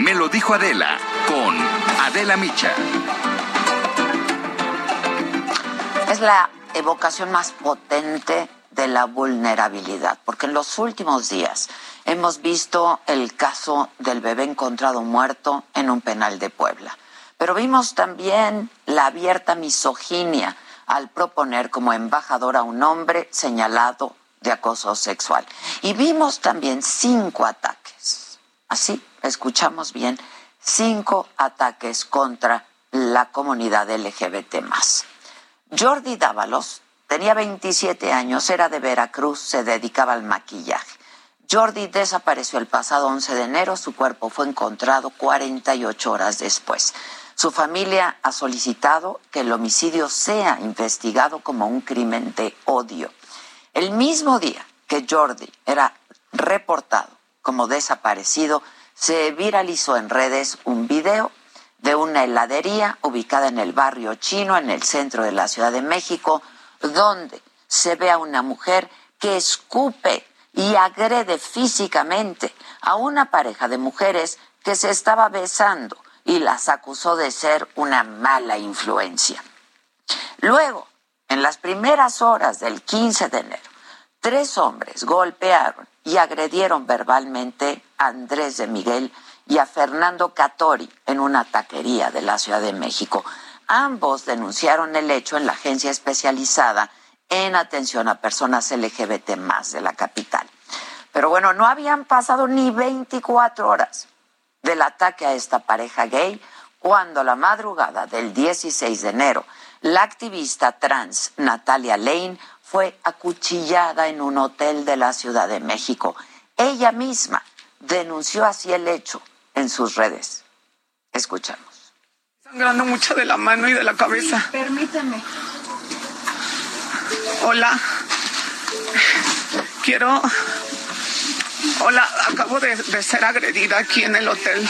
Me lo dijo Adela con Adela Micha. Es la evocación más potente de la vulnerabilidad, porque en los últimos días hemos visto el caso del bebé encontrado muerto en un penal de Puebla, pero vimos también la abierta misoginia al proponer como embajador a un hombre señalado de acoso sexual. Y vimos también cinco ataques, así escuchamos bien, cinco ataques contra la comunidad LGBT Jordi Dávalos tenía 27 años, era de Veracruz, se dedicaba al maquillaje. Jordi desapareció el pasado 11 de enero, su cuerpo fue encontrado 48 horas después. Su familia ha solicitado que el homicidio sea investigado como un crimen de odio. El mismo día que Jordi era reportado como desaparecido, se viralizó en redes un video de una heladería ubicada en el barrio chino, en el centro de la Ciudad de México, donde se ve a una mujer que escupe y agrede físicamente a una pareja de mujeres que se estaba besando y las acusó de ser una mala influencia. Luego, en las primeras horas del 15 de enero, tres hombres golpearon y agredieron verbalmente a Andrés de Miguel y a Fernando Catori en una taquería de la Ciudad de México. Ambos denunciaron el hecho en la agencia especializada en atención a personas LGBT más de la capital. Pero bueno, no habían pasado ni 24 horas del ataque a esta pareja gay cuando la madrugada del 16 de enero la activista trans Natalia Lane fue acuchillada en un hotel de la Ciudad de México. Ella misma denunció así el hecho en sus redes. Escuchamos. Sangrando mucho de la mano y de la cabeza. permíteme. Hola. Quiero. Hola, acabo de, de, ser agredida aquí en el hotel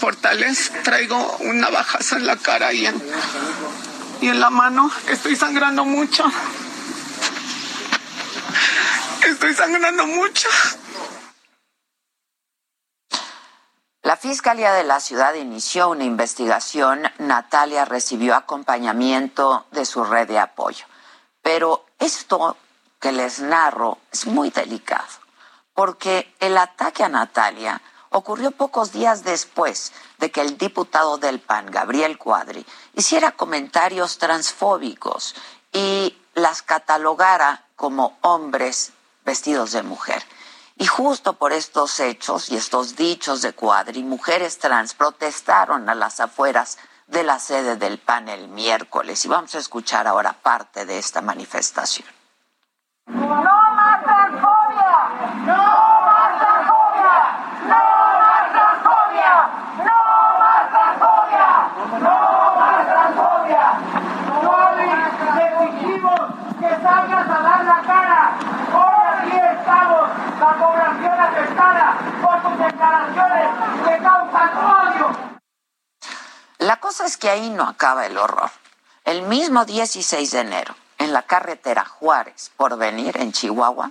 Portales. Traigo una bajaza en la cara y en, y en la mano. Estoy sangrando mucho. Estoy sangrando mucho. La Fiscalía de la Ciudad inició una investigación. Natalia recibió acompañamiento de su red de apoyo. Pero esto que les narro es muy delicado, porque el ataque a Natalia ocurrió pocos días después de que el diputado del PAN, Gabriel Cuadri, hiciera comentarios transfóbicos y las catalogara como hombres vestidos de mujer. Y justo por estos hechos y estos dichos de Cuadri, mujeres trans protestaron a las afueras de la sede del PAN el miércoles. Y vamos a escuchar ahora parte de esta manifestación. ¡No más transfobia! ¡No más transfobia! ¡No más transfobia! ¡No más transfobia! ¡No más transfobia! Cuadri, te exigimos que salgas a dar la cara. Hoy aquí estamos, la población afectada por tus declaraciones que causan odio. La es que ahí no acaba el horror. El mismo 16 de enero, en la carretera Juárez, por venir en Chihuahua,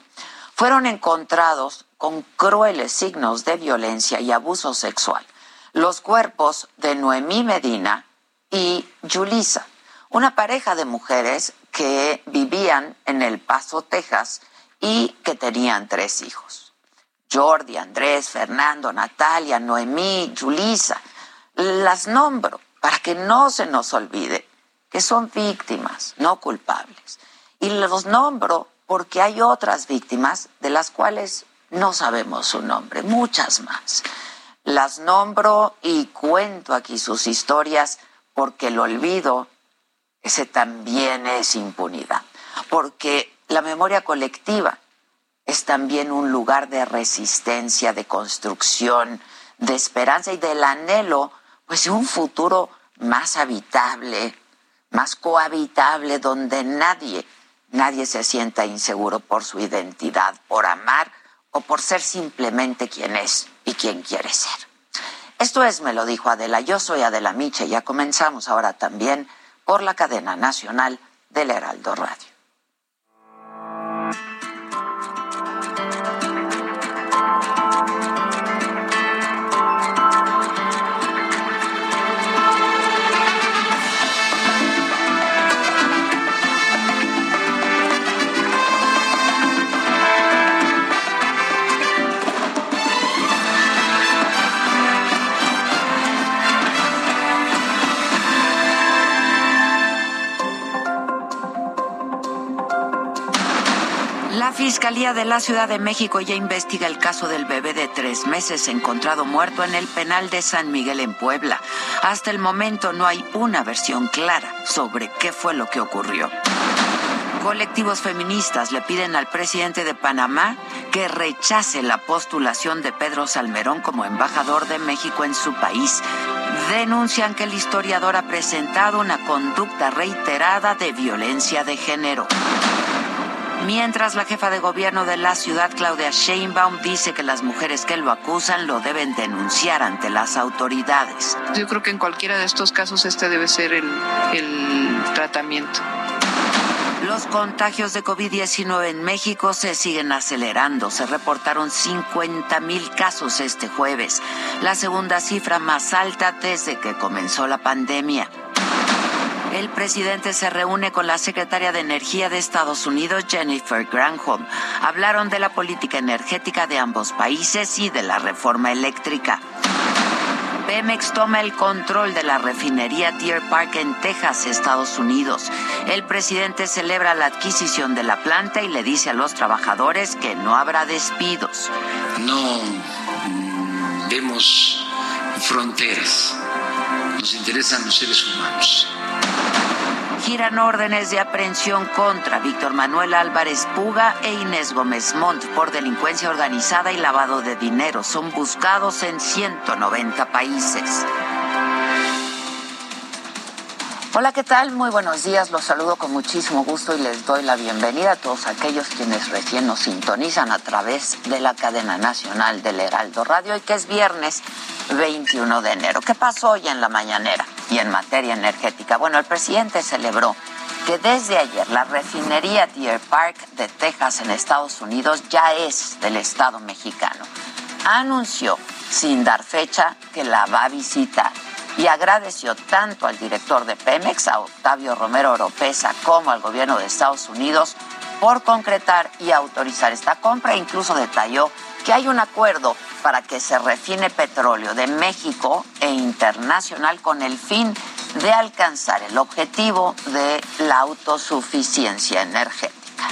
fueron encontrados con crueles signos de violencia y abuso sexual los cuerpos de Noemí Medina y Yulisa, una pareja de mujeres que vivían en El Paso, Texas, y que tenían tres hijos. Jordi, Andrés, Fernando, Natalia, Noemí, Yulisa. Las nombro para que no se nos olvide que son víctimas, no culpables. Y los nombro porque hay otras víctimas de las cuales no sabemos su nombre, muchas más. Las nombro y cuento aquí sus historias porque el olvido ese también es impunidad, porque la memoria colectiva es también un lugar de resistencia, de construcción, de esperanza y del anhelo, pues un futuro más habitable, más cohabitable, donde nadie, nadie se sienta inseguro por su identidad, por amar o por ser simplemente quien es y quien quiere ser. Esto es, me lo dijo Adela, yo soy Adela Miche, ya comenzamos ahora también por la cadena nacional del Heraldo Radio. Fiscalía de la Ciudad de México ya investiga el caso del bebé de tres meses encontrado muerto en el penal de San Miguel en Puebla. Hasta el momento no hay una versión clara sobre qué fue lo que ocurrió. Colectivos feministas le piden al presidente de Panamá que rechace la postulación de Pedro Salmerón como embajador de México en su país. Denuncian que el historiador ha presentado una conducta reiterada de violencia de género. Mientras la jefa de gobierno de la ciudad, Claudia Sheinbaum, dice que las mujeres que lo acusan lo deben denunciar ante las autoridades. Yo creo que en cualquiera de estos casos este debe ser el, el tratamiento. Los contagios de COVID-19 en México se siguen acelerando. Se reportaron 50 mil casos este jueves, la segunda cifra más alta desde que comenzó la pandemia. El presidente se reúne con la secretaria de Energía de Estados Unidos, Jennifer Granholm. Hablaron de la política energética de ambos países y de la reforma eléctrica. Pemex toma el control de la refinería Deer Park en Texas, Estados Unidos. El presidente celebra la adquisición de la planta y le dice a los trabajadores que no habrá despidos. No mm, vemos fronteras, nos interesan los seres humanos giran órdenes de aprehensión contra Víctor Manuel Álvarez Puga e Inés Gómez Montt por delincuencia organizada y lavado de dinero. Son buscados en 190 países. Hola, ¿qué tal? Muy buenos días. Los saludo con muchísimo gusto y les doy la bienvenida a todos aquellos quienes recién nos sintonizan a través de la cadena nacional del Heraldo Radio y que es viernes 21 de enero. ¿Qué pasó hoy en la mañanera y en materia energética? Bueno, el presidente celebró que desde ayer la refinería Deer Park de Texas en Estados Unidos ya es del Estado mexicano. Anunció, sin dar fecha, que la va a visitar y agradeció tanto al director de Pemex, a Octavio Romero Oropesa, como al gobierno de Estados Unidos por concretar y autorizar esta compra. Incluso detalló que hay un acuerdo para que se refine petróleo de México e internacional con el fin de alcanzar el objetivo de la autosuficiencia energética.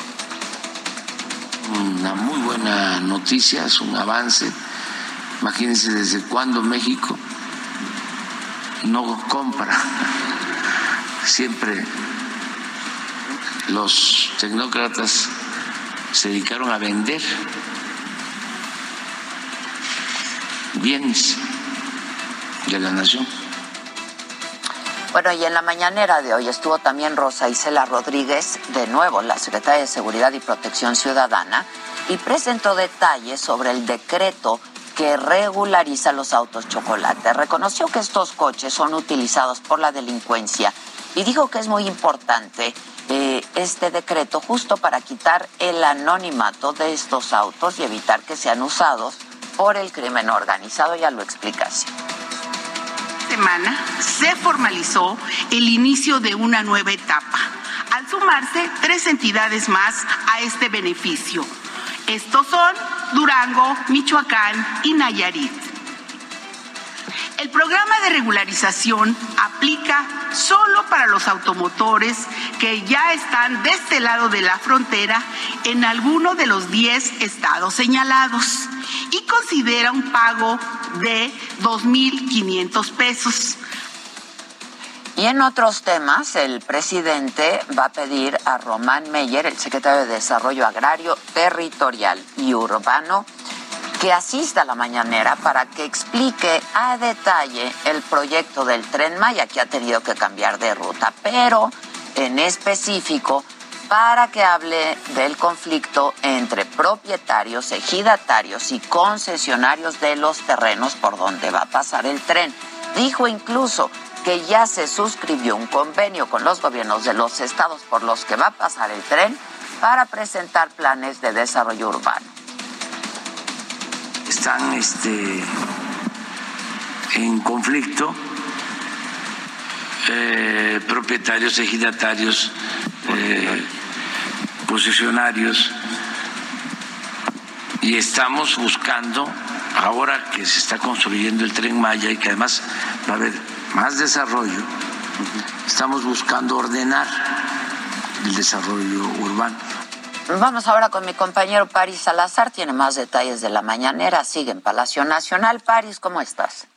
Una muy buena noticia, es un avance. Imagínense desde cuándo México no compra. Siempre los tecnócratas se dedicaron a vender bienes de la nación. Bueno, y en la mañanera de hoy estuvo también Rosa Isela Rodríguez, de nuevo la secretaria de Seguridad y Protección Ciudadana, y presentó detalles sobre el decreto que regulariza los autos chocolate. Reconoció que estos coches son utilizados por la delincuencia y dijo que es muy importante eh, este decreto justo para quitar el anonimato de estos autos y evitar que sean usados por el crimen organizado. Ya lo explicas. Semana se formalizó el inicio de una nueva etapa, al sumarse tres entidades más a este beneficio. Estos son Durango, Michoacán y Nayarit. El programa de regularización aplica solo para los automotores que ya están de este lado de la frontera en alguno de los 10 estados señalados y considera un pago de 2.500 pesos Y en otros temas, el presidente va a pedir a Román Meyer, el secretario de Desarrollo Agrario, Territorial y Urbano, que asista a la mañanera para que explique a detalle el proyecto del tren Maya, que ha tenido que cambiar de ruta, pero en específico para que hable del conflicto entre propietarios, ejidatarios y concesionarios de los terrenos por donde va a pasar el tren. Dijo incluso que ya se suscribió un convenio con los gobiernos de los estados por los que va a pasar el tren para presentar planes de desarrollo urbano. Están este, en conflicto eh, propietarios, ejidatarios, eh, posicionarios y estamos buscando, ahora que se está construyendo el tren Maya y que además va a haber más desarrollo, estamos buscando ordenar el desarrollo urbano. Vamos ahora con mi compañero Paris Salazar, tiene más detalles de la mañanera, sigue en Palacio Nacional. Paris, ¿cómo estás?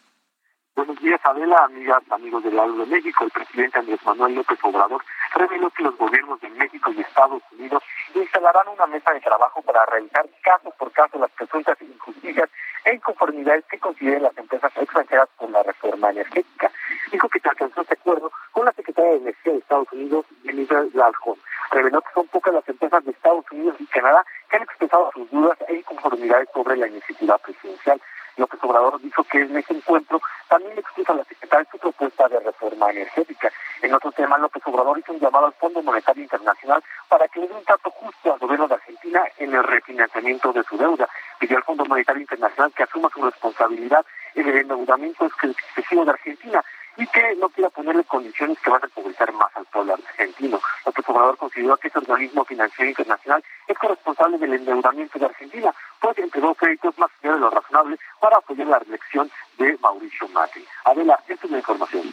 Buenos días, Adela, amigas, amigos del lado de México. El presidente Andrés Manuel López Obrador reveló que los gobiernos de México y Estados Unidos instalarán una mesa de trabajo para realizar caso por caso las presuntas injusticias e inconformidades que consideren las empresas extranjeras por la reforma energética. Dijo que se alcanzó este acuerdo con la secretaria de Energía de Estados Unidos, Elisa Laljon. Reveló que son pocas las empresas de Estados Unidos y Canadá que han expresado sus dudas e inconformidades sobre la iniciativa presidencial. López Obrador dijo que en ese encuentro también expuso la secretaria su propuesta de reforma energética. En otro tema, López Obrador hizo un llamado al Fondo Monetario Internacional para que le dé un trato justo al gobierno de Argentina en el refinanciamiento de su deuda. Pidió al Fondo Monetario Internacional que asuma su responsabilidad en el endeudamiento excesivo de Argentina y que no quiera ponerle condiciones que van a empobrecer más al pueblo argentino. López Obrador consideró que ese organismo financiero internacional es corresponsable del endeudamiento de Argentina, pues entregó créditos más allá de lo razonable para apoyar la reelección de Mauricio Macri. Adela, esta es la información.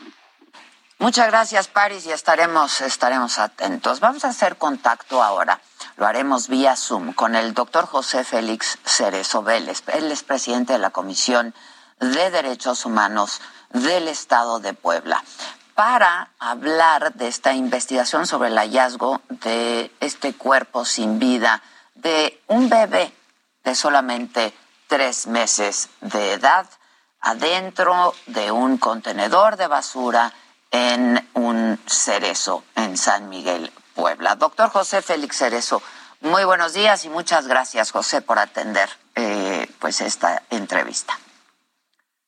Muchas gracias, Paris, y estaremos, estaremos atentos. Vamos a hacer contacto ahora. Lo haremos vía Zoom con el doctor José Félix Cerezo Vélez. Él es presidente de la Comisión de Derechos Humanos del Estado de Puebla para hablar de esta investigación sobre el hallazgo de este cuerpo sin vida de un bebé de solamente tres meses de edad adentro de un contenedor de basura en un cerezo en San Miguel, Puebla. Doctor José Félix Cerezo, muy buenos días y muchas gracias, José, por atender eh, pues esta entrevista.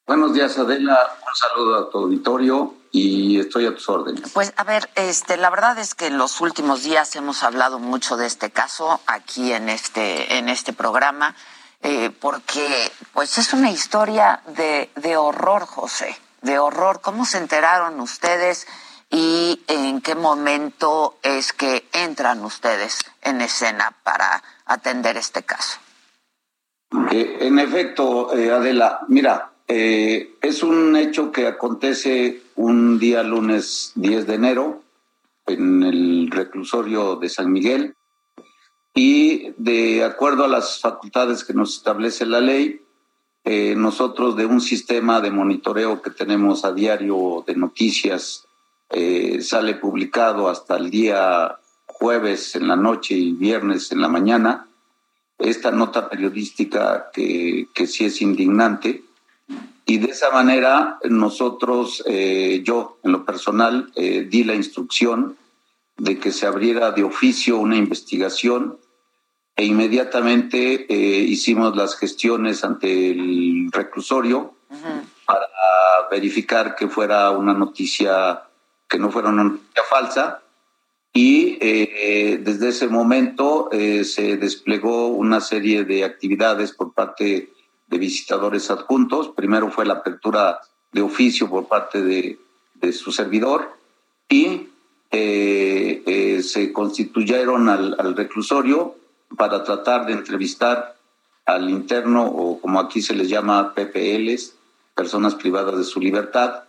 Buenos días, Adela. Un saludo a tu auditorio y estoy a tus órdenes. Pues a ver, este, la verdad es que en los últimos días hemos hablado mucho de este caso aquí en este, en este programa, eh, porque pues es una historia de, de horror, José, de horror. ¿Cómo se enteraron ustedes y en qué momento es que entran ustedes en escena para atender este caso? Eh, en efecto, eh, Adela, mira, eh, es un hecho que acontece un día lunes 10 de enero en el reclusorio de San Miguel y de acuerdo a las facultades que nos establece la ley, eh, nosotros de un sistema de monitoreo que tenemos a diario de noticias eh, sale publicado hasta el día jueves en la noche y viernes en la mañana esta nota periodística que, que sí es indignante y de esa manera nosotros, eh, yo en lo personal, eh, di la instrucción de que se abriera de oficio una investigación e inmediatamente eh, hicimos las gestiones ante el reclusorio para verificar que fuera una noticia, que no fuera una noticia falsa. Y desde ese momento se desplegó una serie de actividades por parte de visitadores adjuntos. Primero fue la apertura de oficio por parte de, su servidor y eh, eh, se constituyeron al, reclusorio para tratar de entrevistar al interno o como aquí se les llama PPLs, personas privadas de su libertad,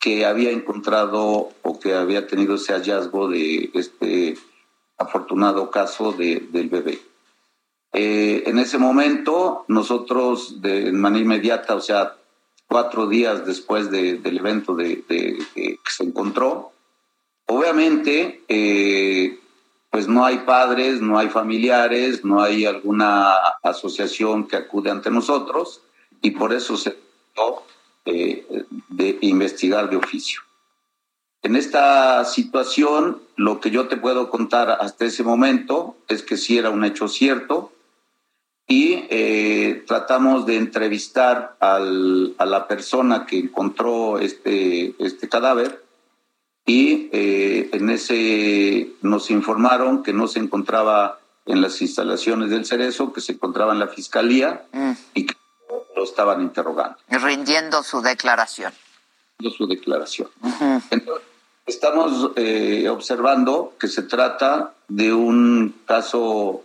que había encontrado o que había tenido ese hallazgo de este afortunado caso de, del bebé. Eh, en ese momento, nosotros de manera inmediata, o sea, cuatro días después del evento de, que se encontró. Obviamente, eh, pues no hay padres, no hay familiares, no hay alguna asociación que acude ante nosotros y por eso se trató eh, de investigar de oficio. En esta situación, lo que yo te puedo contar hasta ese momento es que sí era un hecho cierto y eh, tratamos de entrevistar al, a la persona que encontró este, este cadáver y eh, en ese nos informaron que no se encontraba en las instalaciones del Cerezo, que se encontraba en la fiscalía mm. y que lo estaban interrogando. Rindiendo su declaración. Rindiendo su declaración. Entonces, Estamos eh, observando que se trata de un caso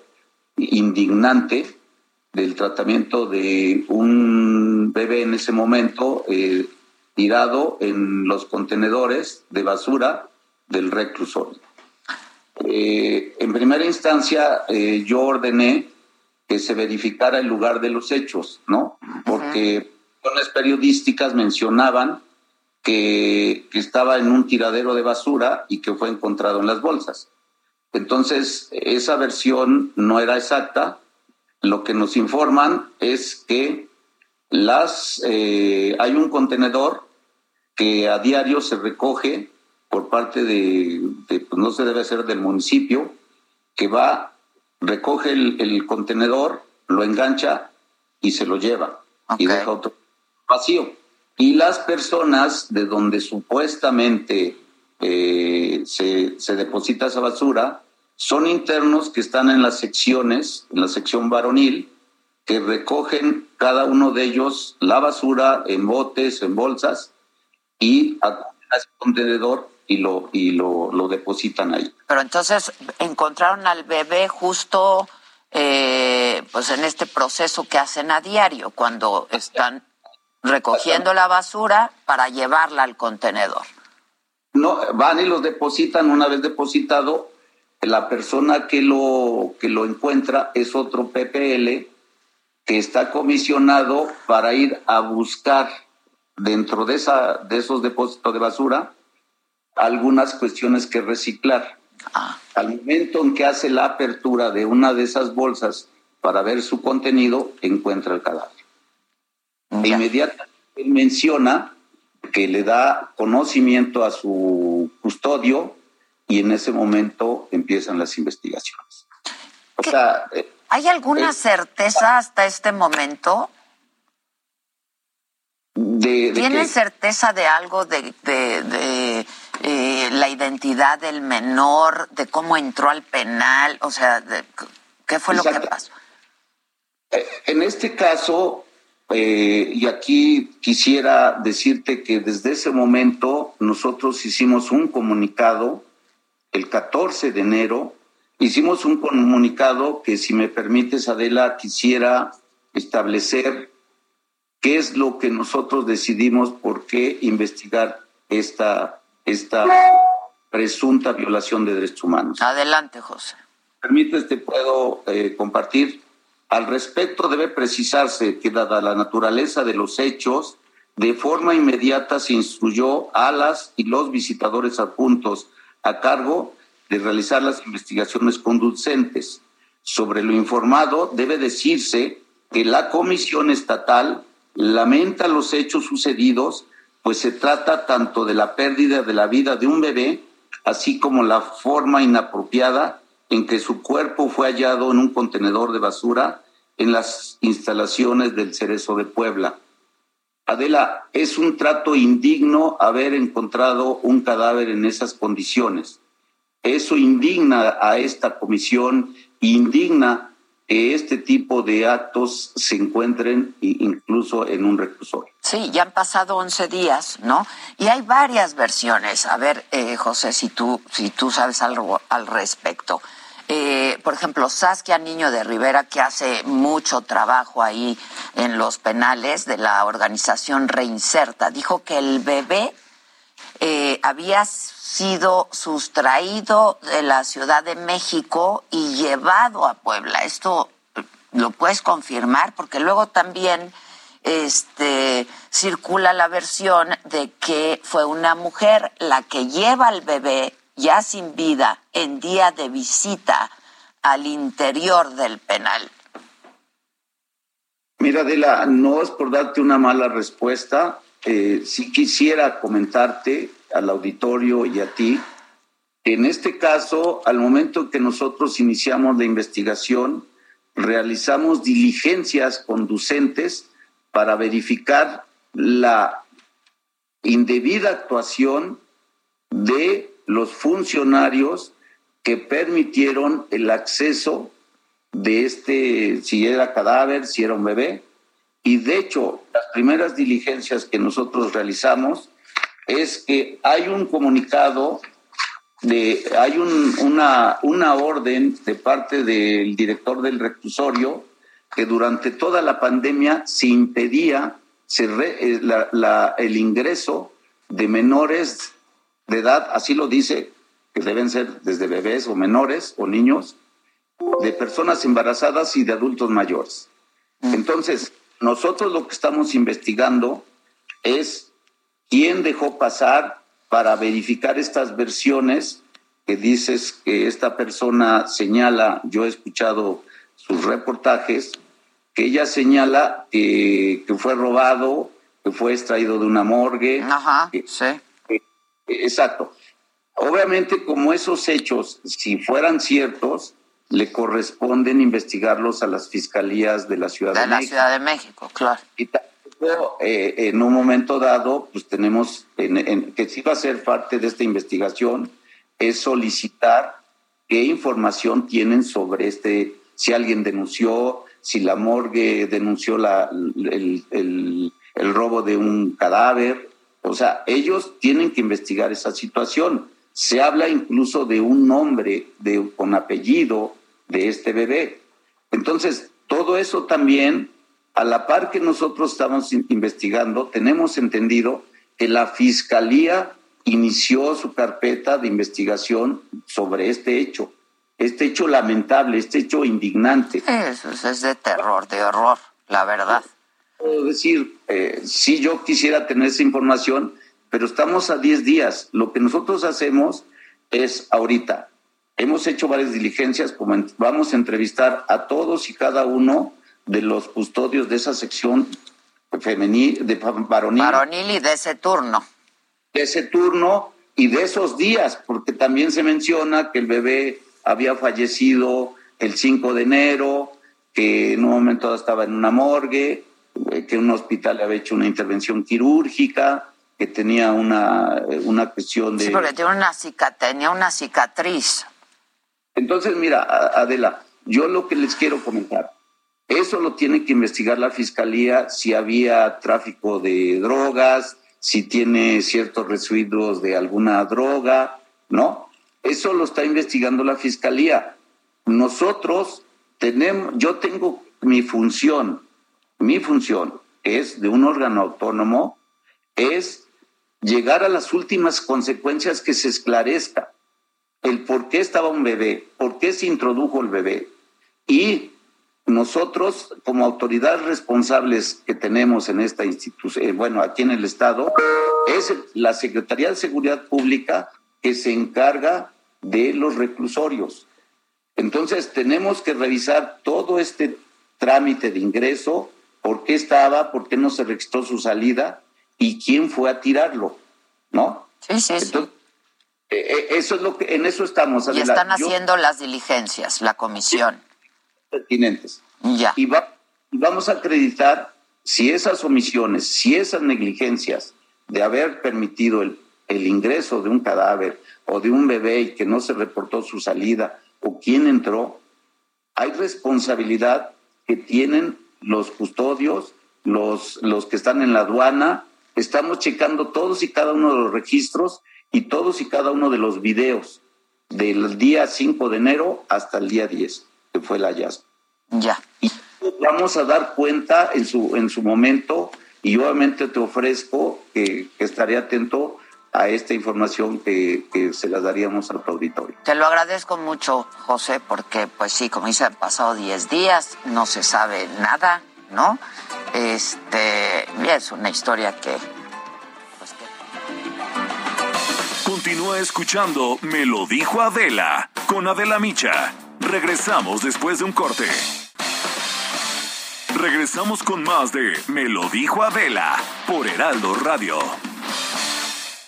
indignante del tratamiento de un bebé en ese momento eh, tirado en los contenedores de basura del reclusorio. Eh, en primera instancia, yo ordené que se verificara el lugar de los hechos, ¿no? Porque uh periodísticas mencionaban que, estaba en un tiradero de basura y que fue encontrado en las bolsas. Entonces, esa versión no era exacta. Lo que nos informan es que las, eh, hay un contenedor que a diario se recoge por parte de, pues no se debe ser del municipio, que va, recoge el, contenedor, lo engancha y se lo lleva y deja otro vacío. Y las personas de donde supuestamente eh, se, deposita esa basura son internos que están en las secciones, en la sección varonil, que recogen cada uno de ellos la basura en botes, en bolsas y a ese contenedor y lo y lo, lo, depositan ahí. Pero entonces encontraron al bebé justo eh, pues en este proceso que hacen a diario cuando están recogiendo la basura para llevarla al contenedor. No, van y los depositan una vez depositado. La persona que lo, que lo encuentra es otro PPL que está comisionado para ir a buscar dentro de, esa, de esos depósitos de basura algunas cuestiones que reciclar. Ah. Al momento en que hace la apertura de una de esas bolsas para ver su contenido, encuentra el cadáver. E inmediatamente él menciona que le da conocimiento a su custodio y en ese momento empiezan las investigaciones. Eh, ¿Hay alguna eh, certeza hasta este momento? ¿Tienen certeza de algo de, eh, la identidad del menor, de cómo entró al penal? O sea, ¿qué fue lo que pasó? En este caso, eh, y aquí quisiera decirte que desde ese momento nosotros hicimos un comunicado el 14 de enero. Hicimos un comunicado que, si me permites, Adela, quisiera establecer qué es lo que nosotros decidimos por qué investigar esta, esta presunta violación de derechos humanos. Adelante, José. Permites, te puedo eh, compartir. Al respecto, debe precisarse que dada la naturaleza de los hechos, de forma inmediata se instruyó a las y los visitadores adjuntos a cargo de realizar las investigaciones conducentes. Sobre lo informado, debe decirse que la Comisión Estatal lamenta los hechos sucedidos, pues se trata tanto de la pérdida de la vida de un bebé, así como la forma inapropiada en que su cuerpo fue hallado en un contenedor de basura en las instalaciones del Cerezo de Puebla. Adela, es un trato indigno haber encontrado un cadáver en esas condiciones. Eso indigna a esta comisión, indigna que este tipo de actos se encuentren incluso en un reclusorio. Sí, ya han pasado 11 días, ¿no? Y hay varias versiones. A ver, eh, José, si tú, si tú sabes algo al respecto. Eh, por ejemplo, Saskia Niño de Rivera, que hace mucho trabajo ahí en los penales de la organización Reinserta, dijo que el bebé eh, había sido sustraído de la Ciudad de México y llevado a Puebla. Esto lo puedes confirmar porque luego también este circula la versión de que fue una mujer la que lleva al bebé ya sin vida en día de visita al interior del penal. Mira, Adela, no es por darte una mala respuesta. Eh, si quisiera comentarte al auditorio y a ti, en este caso, al momento que nosotros iniciamos la investigación, realizamos diligencias conducentes para verificar la indebida actuación de los funcionarios que permitieron el acceso de este, si era cadáver, si era un bebé. Y de hecho, las primeras diligencias que nosotros realizamos es que hay un comunicado, de, hay una, una orden de parte del director del reclusorio que durante toda la pandemia se impedía se eh, el ingreso de menores de edad, así lo dice, que deben ser desde bebés o menores o niños, de personas embarazadas y de adultos mayores. Mm. Entonces, nosotros lo que estamos investigando es quién dejó pasar para verificar estas versiones que dices que esta persona señala, yo he escuchado sus reportajes, que ella señala que fue robado, que fue extraído de una morgue. Ajá, sí. Exacto. Obviamente, como esos hechos, si fueran ciertos, le corresponden investigarlos a las fiscalías de la Ciudad de, de la Ciudad de México, claro. Y eh, en un momento dado, pues tenemos que sí va a ser parte de esta investigación, es solicitar qué información tienen sobre este, si alguien denunció, si la morgue denunció la, el, el, el robo de un cadáver. O sea, ellos tienen que investigar esa situación. Se habla incluso de un nombre de, con apellido de este bebé. Entonces, todo eso también, a la par que nosotros estamos investigando, tenemos entendido que la Fiscalía inició su carpeta de investigación sobre este hecho, este hecho lamentable, este hecho indignante. Eso es de terror, de horror, la verdad. Puedo decir, eh, si yo quisiera tener esa información, pero estamos a 10 días. Lo que nosotros hacemos es ahorita Hemos hecho varias diligencias, como vamos a entrevistar a todos y cada uno de los custodios de esa sección femenil, de varonil. Varonil y de ese turno. De ese turno y de esos días, porque también se menciona que el bebé había fallecido el 5 de enero, que en un momento estaba en una morgue, que un hospital le había hecho una intervención quirúrgica, que tenía una, una cuestión de... Sí, porque tiene una tenía una cicatriz. Entonces, mira, Adela, yo lo que les quiero comentar, eso lo tiene que investigar la fiscalía si había tráfico de drogas, si tiene ciertos residuos de alguna droga, ¿no? Eso lo está investigando la fiscalía. Nosotros tenemos, yo tengo mi función, mi función es de un órgano autónomo, es llegar a las últimas consecuencias que se esclarezca el por qué estaba un bebé, por qué se introdujo el bebé. Y nosotros, como autoridades responsables que tenemos en esta institución, eh, bueno, aquí en el Estado, es la Secretaría de Seguridad Pública que se encarga de los reclusorios. Entonces, tenemos que revisar todo este trámite de ingreso, por qué estaba, por qué no se registró su salida y quién fue a tirarlo, ¿no? Sí, sí, sí. Eh, eh, eso es lo que en eso estamos. Y están haciendo las diligencias, la comisión. Pertinentes. Ya. Y, vamos a acreditar si esas omisiones, si esas negligencias de haber permitido el, el ingreso de un cadáver o de un bebé y que no se reportó su salida o quién entró, hay responsabilidad que tienen los custodios, los, los que están en la aduana. Estamos checando todos y cada uno de los registros y todos y cada uno de los videos del día 5 de enero hasta el día 10, que fue el hallazgo. Ya. Y vamos a dar cuenta en su, en su momento y obviamente te ofrezco que, estaré atento a esta información que, que, se la daríamos al auditorio. Te lo agradezco mucho, José, porque pues sí, como dice, han pasado 10 días, no se sabe nada, ¿no? Este, es una historia que pues, Continúa escuchando Me lo dijo Adela con Adela Micha. Regresamos después de un corte. Regresamos con más de Me lo dijo Adela por Heraldo Radio.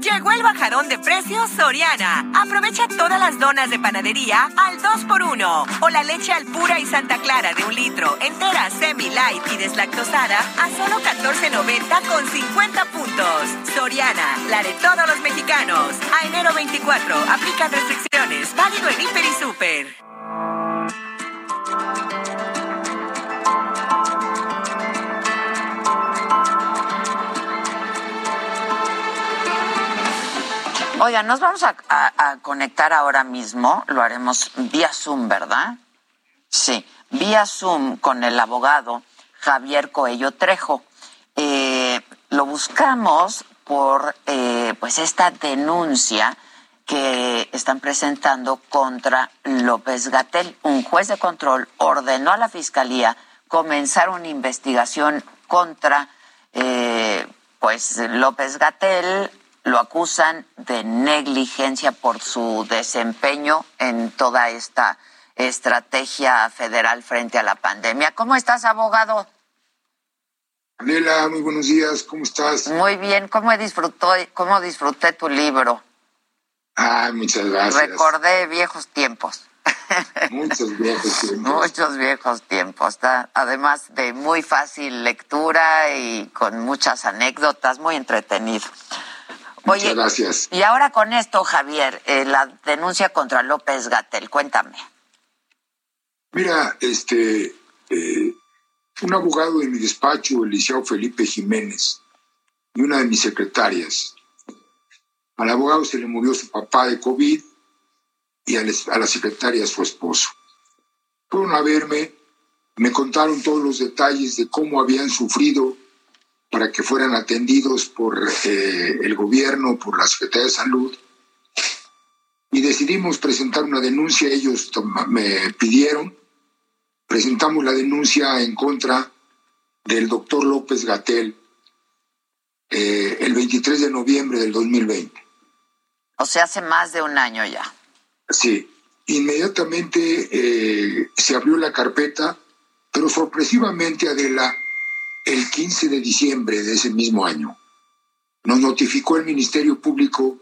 Llegó el bajadón de precios Soriana. Aprovecha todas las donas de panadería al 2x1 o la leche al pura y Santa Clara de un litro, entera, semi light y deslactosada a solo 14.90 con 50 puntos. Soriana, la de todos los mexicanos. A enero 24, aplican restricciones. Válido en Hiper y Super. Oiga, nos vamos a, conectar ahora mismo, lo haremos vía Zoom, ¿verdad? Sí, vía Zoom con el abogado Javier Coello Trejo. Eh, lo buscamos por eh, pues esta denuncia que están presentando contra López Gatel. Un juez de control ordenó a la fiscalía comenzar una investigación contra eh, pues López Gatel lo acusan de negligencia por su desempeño en toda esta estrategia federal frente a la pandemia. ¿Cómo estás, abogado? Anela, muy buenos días, ¿cómo estás? Muy bien, ¿cómo disfruté, cómo disfruté tu libro? Ah, muchas gracias. Recordé viejos tiempos. Muchos viejos tiempos. Muchos viejos tiempos. Además de muy fácil lectura y con muchas anécdotas, muy entretenido. Muchas gracias. Y ahora con esto, Javier, eh, la denuncia contra López Gatel, cuéntame. Mira, este, eh, un abogado de mi despacho, el licenciado Felipe Jiménez, y una de mis secretarias. Al abogado se le murió su papá de COVID y a la secretaria su esposo. Fueron a verme, me contaron todos los detalles de cómo habían sufrido para que fueran atendidos por eh, el gobierno, por la Secretaría de Salud. Y decidimos presentar una denuncia, ellos me pidieron, presentamos la denuncia en contra del doctor López Gatel eh, el 23 de noviembre del 2020. O sea, hace más de un año ya. Sí, inmediatamente eh, se abrió la carpeta, pero sorpresivamente, Adela, el 15 de diciembre de ese mismo año, nos notificó el Ministerio Público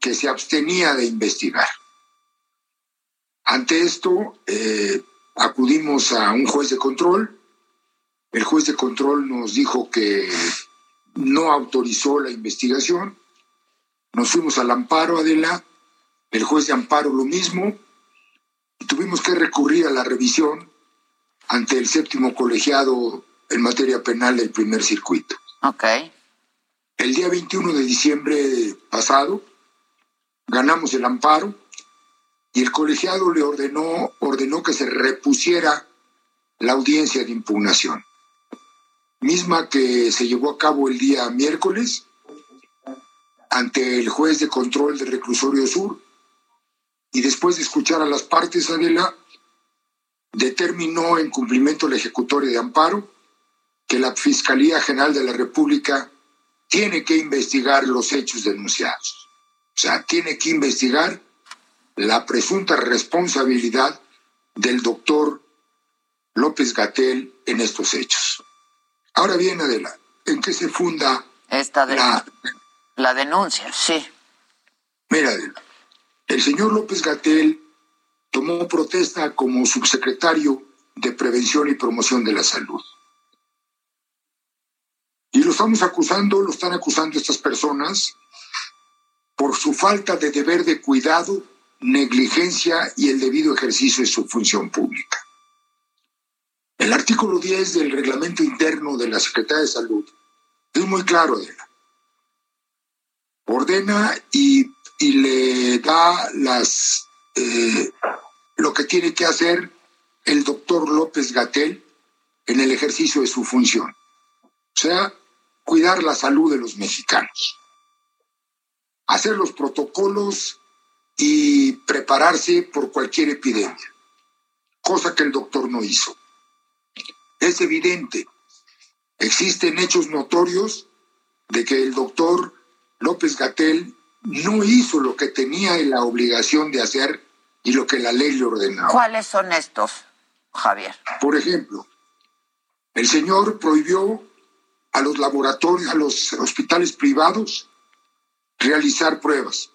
que se abstenía de investigar. Ante esto, eh, acudimos a un juez de control. El juez de control nos dijo que no autorizó la investigación. Nos fuimos al amparo, Adela. El juez de amparo lo mismo. Y tuvimos que recurrir a la revisión ante el séptimo colegiado en materia penal del primer circuito. Ok. El día 21 de diciembre pasado ganamos el amparo y el colegiado le ordenó, ordenó que se repusiera la audiencia de impugnación, misma que se llevó a cabo el día miércoles ante el juez de control del reclusorio sur y después de escuchar a las partes, Adela, determinó en cumplimiento la ejecutoria de amparo que la Fiscalía General de la República tiene que investigar los hechos denunciados. O sea, tiene que investigar la presunta responsabilidad del doctor López Gatel en estos hechos. Ahora bien, Adela, ¿en qué se funda Esta la, denuncia? Sí. Mira, Adela, el señor López Gatel tomó protesta como subsecretario de Prevención y Promoción de la Salud. Y lo estamos acusando, lo están acusando estas personas por su falta de deber de cuidado, negligencia y el debido ejercicio de su función pública. El artículo 10 del reglamento interno de la Secretaría de Salud es muy claro, ordena y, y le da las eh, lo que tiene que hacer el doctor López Gatel en el ejercicio de su función. O sea, cuidar la salud de los mexicanos, hacer los protocolos y prepararse por cualquier epidemia, cosa que el doctor no hizo. Es evidente, existen hechos notorios de que el doctor López Gatel no hizo lo que tenía la obligación de hacer y lo que la ley le ordenaba. ¿Cuáles son estos, Javier? Por ejemplo, el señor prohibió a los laboratorios, a los hospitales privados realizar pruebas.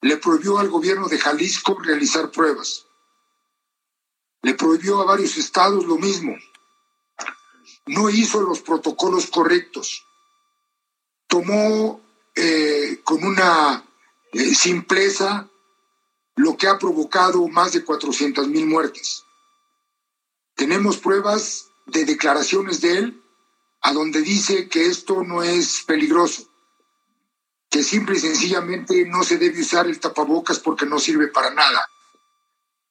Le prohibió al gobierno de Jalisco realizar pruebas. Le prohibió a varios estados lo mismo. No hizo los protocolos correctos. Tomó eh, con una eh, simpleza lo que ha provocado más de 400 mil muertes. Tenemos pruebas de declaraciones de él a donde dice que esto no es peligroso, que simple y sencillamente no se debe usar el tapabocas porque no sirve para nada.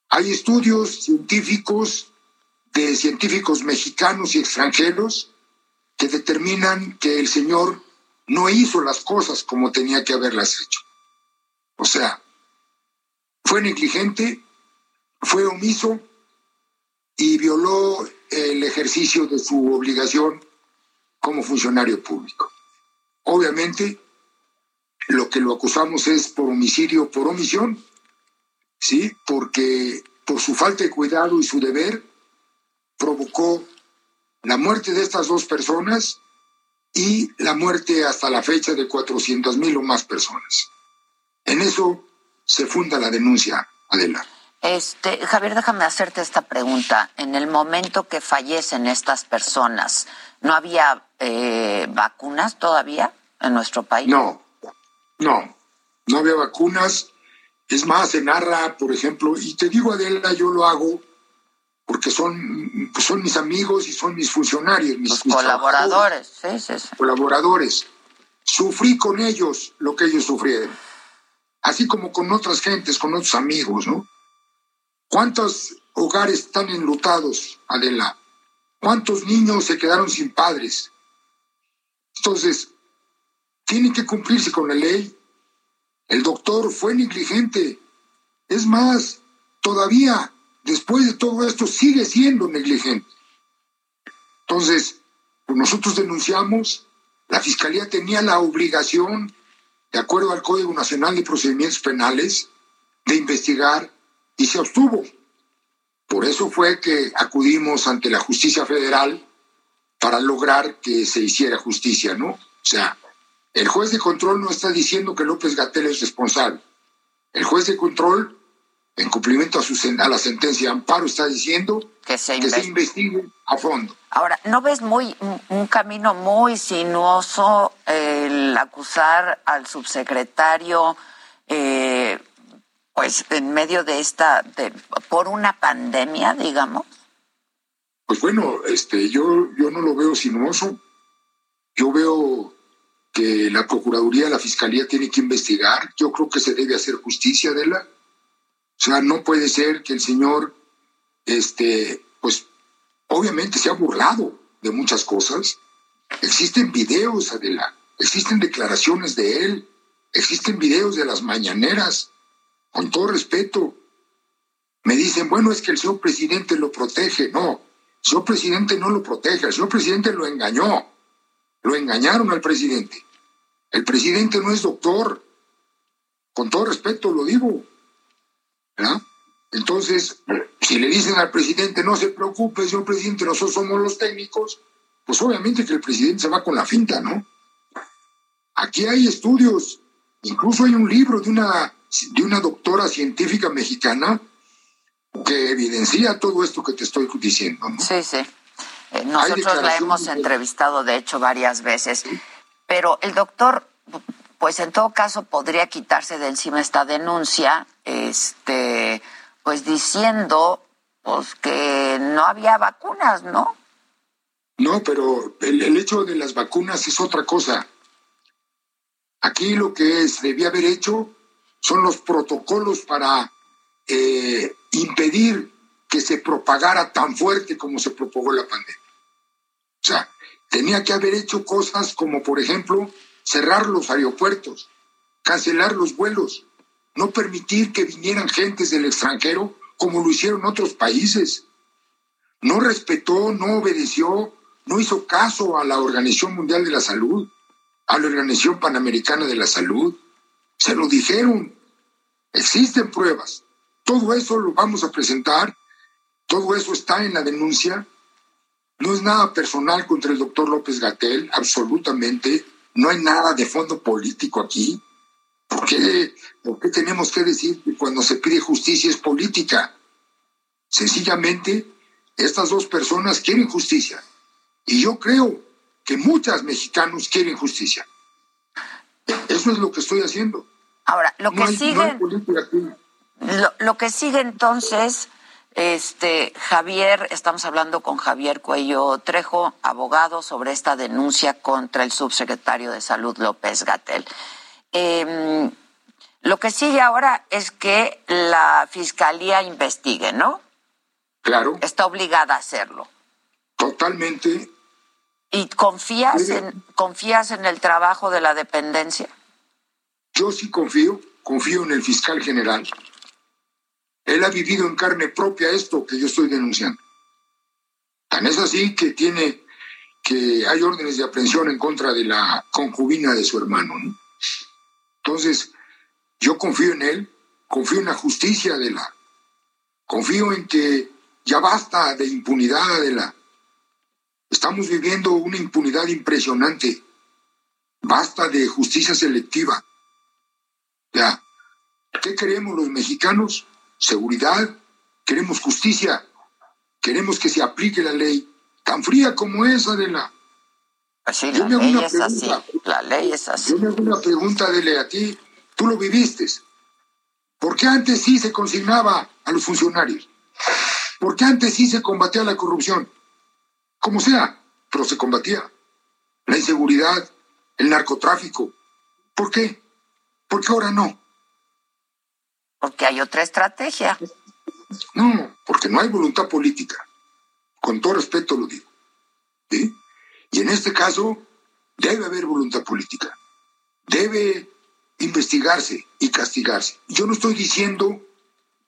Hay estudios científicos de científicos mexicanos y extranjeros que determinan que el señor no hizo las cosas como tenía que haberlas hecho. O sea, fue negligente, fue omiso y violó el ejercicio de su obligación como funcionario público. Obviamente, lo que lo acusamos es por homicidio, por omisión, ¿sí? Porque por su falta de cuidado y su deber provocó la muerte de estas dos personas y la muerte hasta la fecha de 400 mil o más personas. En eso se funda la denuncia, Adela. Este, Javier, déjame hacerte esta pregunta. En el momento que fallecen estas personas, ¿no había eh, vacunas todavía en nuestro país? No, no, no había vacunas. Es más, se narra, por ejemplo, y te digo, Adela, yo lo hago porque son, son mis amigos y son mis funcionarios, mis, colaboradores, sí, sí, sí. Colaboradores. Sufrí con ellos lo que ellos sufrieron, así como con otras gentes, con otros amigos, ¿no? ¿Cuántos hogares están enlutados, Adela? ¿Cuántos niños se quedaron sin padres? Entonces, tiene que cumplirse con la ley. El doctor fue negligente. Es más, todavía, después de todo esto, sigue siendo negligente. Entonces, pues nosotros denunciamos, la Fiscalía tenía la obligación, de acuerdo al Código Nacional de Procedimientos Penales, de investigar y se obtuvo. Por eso fue que acudimos ante la justicia federal para lograr que se hiciera justicia, ¿no? O sea, el juez de control no está diciendo que López Gatel es responsable. El juez de control, en cumplimiento a, su, a la sentencia de amparo, está diciendo que se, investigue a fondo. Ahora, ¿no ves muy un camino muy sinuoso el acusar al subsecretario eh, pues en medio de esta, de, por una pandemia, digamos? Pues bueno, este, yo, yo no lo veo sinuoso. Yo veo que la Procuraduría, la Fiscalía tiene que investigar. Yo creo que se debe hacer justicia de la. O sea, no puede ser que el señor, este, pues, obviamente se ha burlado de muchas cosas. Existen videos, Adela, existen declaraciones de él, existen videos de las mañaneras con todo respeto, me dicen, bueno, es que el señor presidente lo protege. No, el señor presidente no lo protege, el señor presidente lo engañó. Lo engañaron al presidente. El presidente no es doctor. Con todo respeto lo digo. Entonces, si le dicen al presidente, no se preocupe, señor presidente, nosotros somos los técnicos, pues obviamente que el presidente se va con la finta, ¿no? Aquí hay estudios, incluso hay un libro de una de una doctora científica mexicana que evidencia todo esto que te estoy diciendo. Sí, sí. Eh, nosotros la hemos entrevistado, de hecho, varias veces. Pero el doctor, pues en todo caso, podría quitarse de encima esta denuncia, este, pues diciendo pues, que no había vacunas, ¿no? No, pero el hecho de las vacunas es otra cosa. Aquí lo que se debía haber hecho son los protocolos para eh, impedir que se propagara tan fuerte como se propagó la pandemia. O sea, tenía que haber hecho cosas como, por ejemplo, cerrar los aeropuertos, cancelar los vuelos, no permitir que vinieran gentes del extranjero como lo hicieron otros países. No respetó, no obedeció, no hizo caso a la Organización Mundial de la Salud, a la Organización Panamericana de la Salud. Se lo dijeron. Existen pruebas. Todo eso lo vamos a presentar. Todo eso está en la denuncia. No es nada personal contra el doctor López Gatel, absolutamente. No hay nada de fondo político aquí. ¿Por qué, ¿Por qué tenemos que decir que cuando se pide justicia es política? Sencillamente, estas dos personas quieren justicia. Y yo creo que muchos mexicanos quieren justicia. Eso es lo que estoy haciendo. Ahora, lo que sigue. Lo, lo que sigue entonces este, Javier, estamos hablando con Javier Cuello Trejo, abogado, sobre esta denuncia contra el subsecretario de Salud López Gatel. Em, lo que sigue ahora es que la fiscalía investigue, ¿no? Claro. Está obligada a hacerlo. Totalmente. ¿Y confías en, confías en el trabajo de la dependencia? Yo sí confío, confío en el fiscal general. Él ha vivido en carne propia esto que yo estoy denunciando. Tan es así que tiene que hay órdenes de aprehensión en contra de la concubina de su hermano. Entonces, yo confío en él, confío en la justicia de la, confío en que ya basta de impunidad de la. Estamos viviendo una impunidad impresionante. Basta de justicia selectiva. Ya. ¿Qué queremos los mexicanos? Seguridad. Queremos justicia. Queremos que se aplique la ley. Tan fría como esa de la. Así, la ley es así. La ley es así. Yo me hago una pregunta, Dele, a ti. Tú lo viviste. ¿Por qué antes sí se consignaba a los funcionarios? ¿Por qué antes sí se combatía la corrupción? Como sea, pero se combatía. La inseguridad, el narcotráfico. ¿Por qué? ¿Por qué ahora no? Porque hay otra estrategia. No, porque no hay voluntad política. Con todo respeto lo digo. ¿Sí? Y en este caso debe haber voluntad política. Debe investigarse y castigarse. Yo no estoy diciendo,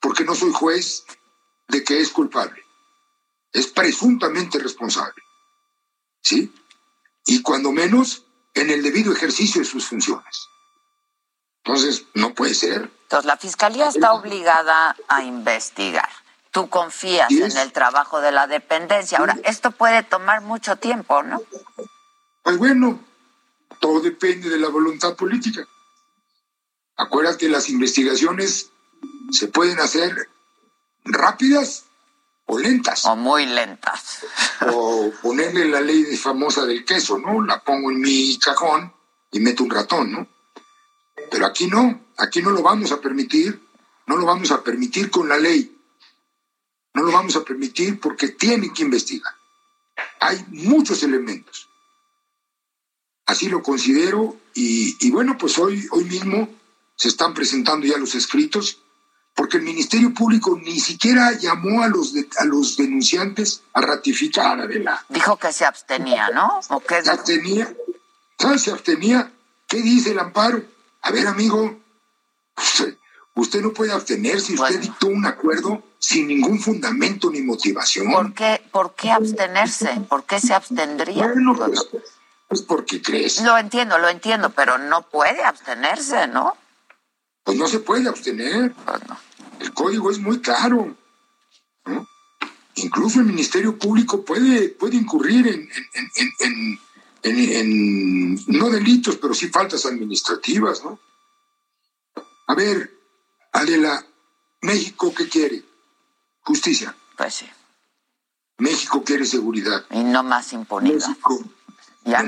porque no soy juez, de que es culpable. Es presuntamente responsable. ¿Sí? Y cuando menos en el debido ejercicio de sus funciones. Entonces, no puede ser. Entonces, la Fiscalía está obligada a investigar. Tú confías en el trabajo de la dependencia. Ahora, esto puede tomar mucho tiempo, ¿no? Pues bueno, todo depende de la voluntad política. Acuérdate, las investigaciones se pueden hacer rápidas o lentas. O muy lentas. O ponerle la ley famosa del queso, ¿no? La pongo en mi cajón y meto un ratón, ¿no? Pero aquí no, aquí no lo vamos a permitir, no lo vamos a permitir con la ley. No lo vamos a permitir porque tienen que investigar. Hay muchos elementos. Así lo considero y, y bueno, pues hoy, hoy mismo se están presentando ya los escritos, porque el Ministerio Público ni siquiera llamó a los, a los denunciantes a ratificar, Adela. Dijo que se abstenía, ¿no? ¿O qué se abstenía. ¿Sabes? Se abstenía. ¿Qué dice el amparo? A ver, amigo, usted, no puede abstenerse. Usted dictó un acuerdo sin ningún fundamento ni motivación. ¿Por qué, ¿Por qué abstenerse? ¿Por qué se abstendría? Bueno, pues, pues porque crees. Lo entiendo, lo entiendo, pero no puede abstenerse, ¿no? Pues no se puede abstener. El código es muy claro. Incluso el Ministerio Público puede, puede incurrir en, en, en, no delitos, pero sí faltas administrativas, ¿no? A ver, Adela, ¿México qué quiere? Justicia. Pues sí. México quiere seguridad. Y no más impunidad. Ya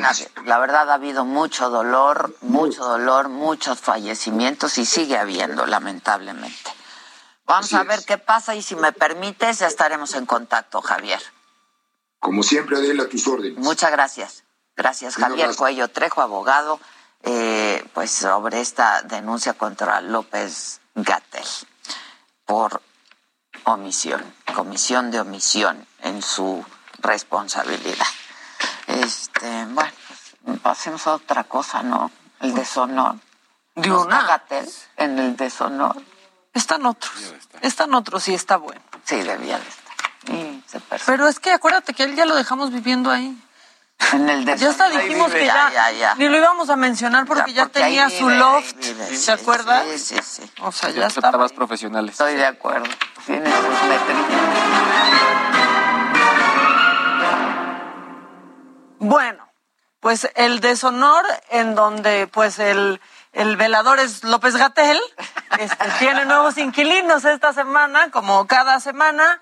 la verdad ha habido mucho dolor, mucho dolor, muchos fallecimientos y sigue habiendo, lamentablemente. Vamos a ver qué pasa y si me permites, ya estaremos en contacto, Javier. Como siempre, Adela, a tus órdenes. Muchas gracias. Gracias, Javier Cuello Trejo, abogado, eh, pues sobre esta denuncia contra López Gatel por omisión, comisión de omisión en su responsabilidad. Este, bueno, pues, pasemos a otra cosa, ¿no? El deshonor. De ¿No una. en el deshonor? Están otros. Están otros y está bueno. Sí, debía de estar. Y se perdió. Pero es que acuérdate que él ya lo dejamos viviendo ahí. En el Ya hasta dijimos que ya, Ya, ya, ya. ni lo íbamos a mencionar porque ya, porque tenía vive, su loft. vive, sí, ¿Se acuerda? Sí, sí, sí. O sea, Ya está. profesionales. Estoy de acuerdo. Tiene sus. Bueno, pues el deshonor en donde pues el, el velador es López Gatel, este, tiene nuevos inquilinos esta semana, como cada semana,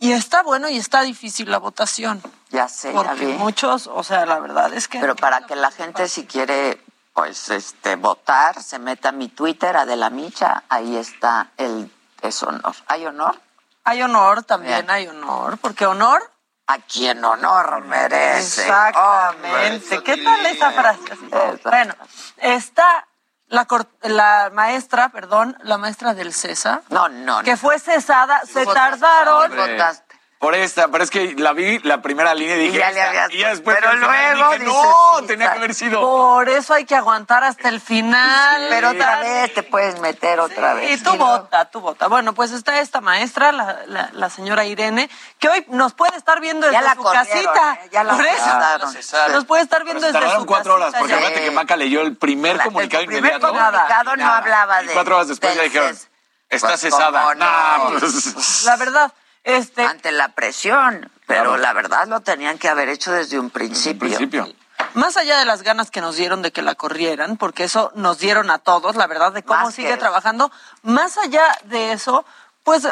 y está bueno y está difícil la votación. Ya sé, ya Porque vi. muchos, o sea, la verdad es que... Pero para que la gente si quiere pues este votar, se meta a mi Twitter, Adela Micha, ahí está el deshonor. ¿Hay honor? Hay honor, también Bien. hay honor, porque honor... A quien honor merece. Exactamente. Hombre, ¿Qué tal esa frase? Bueno, está la, la maestra, perdón, la maestra del CESA, No, no, que fue cesada, se tardaron. Por esta, pero es que la vi la primera línea y dije. Y ya le habías- Y ya después pero luego dije, dices, no, sí, tenía que haber sido. Por eso hay que aguantar hasta el final. Pero otra vez te puedes meter otra vez. Y tú Y vota, tú vota. Bueno, pues está esta maestra, la, la- la señora Irene, que hoy nos puede estar viendo desde Ya la su casita. ¿eh? Ya la Por eso. Nos puede estar viendo Pero desde su cuatro horas, porque ya. acuérdate que Maca leyó el primer La- comunicado el primer inmediato. comunicado no Nada. hablaba Y de- cuatro horas después le del dijeron, está Pues, cesada. ¿cómo no? La verdad, este, Ante la presión. Pero Claro. la verdad lo tenían que haber hecho desde un principio. principio. más allá de las ganas que nos dieron de que la corrieran, porque eso nos dieron a todos, la verdad, de cómo Más sigue trabajando, más allá de eso, pues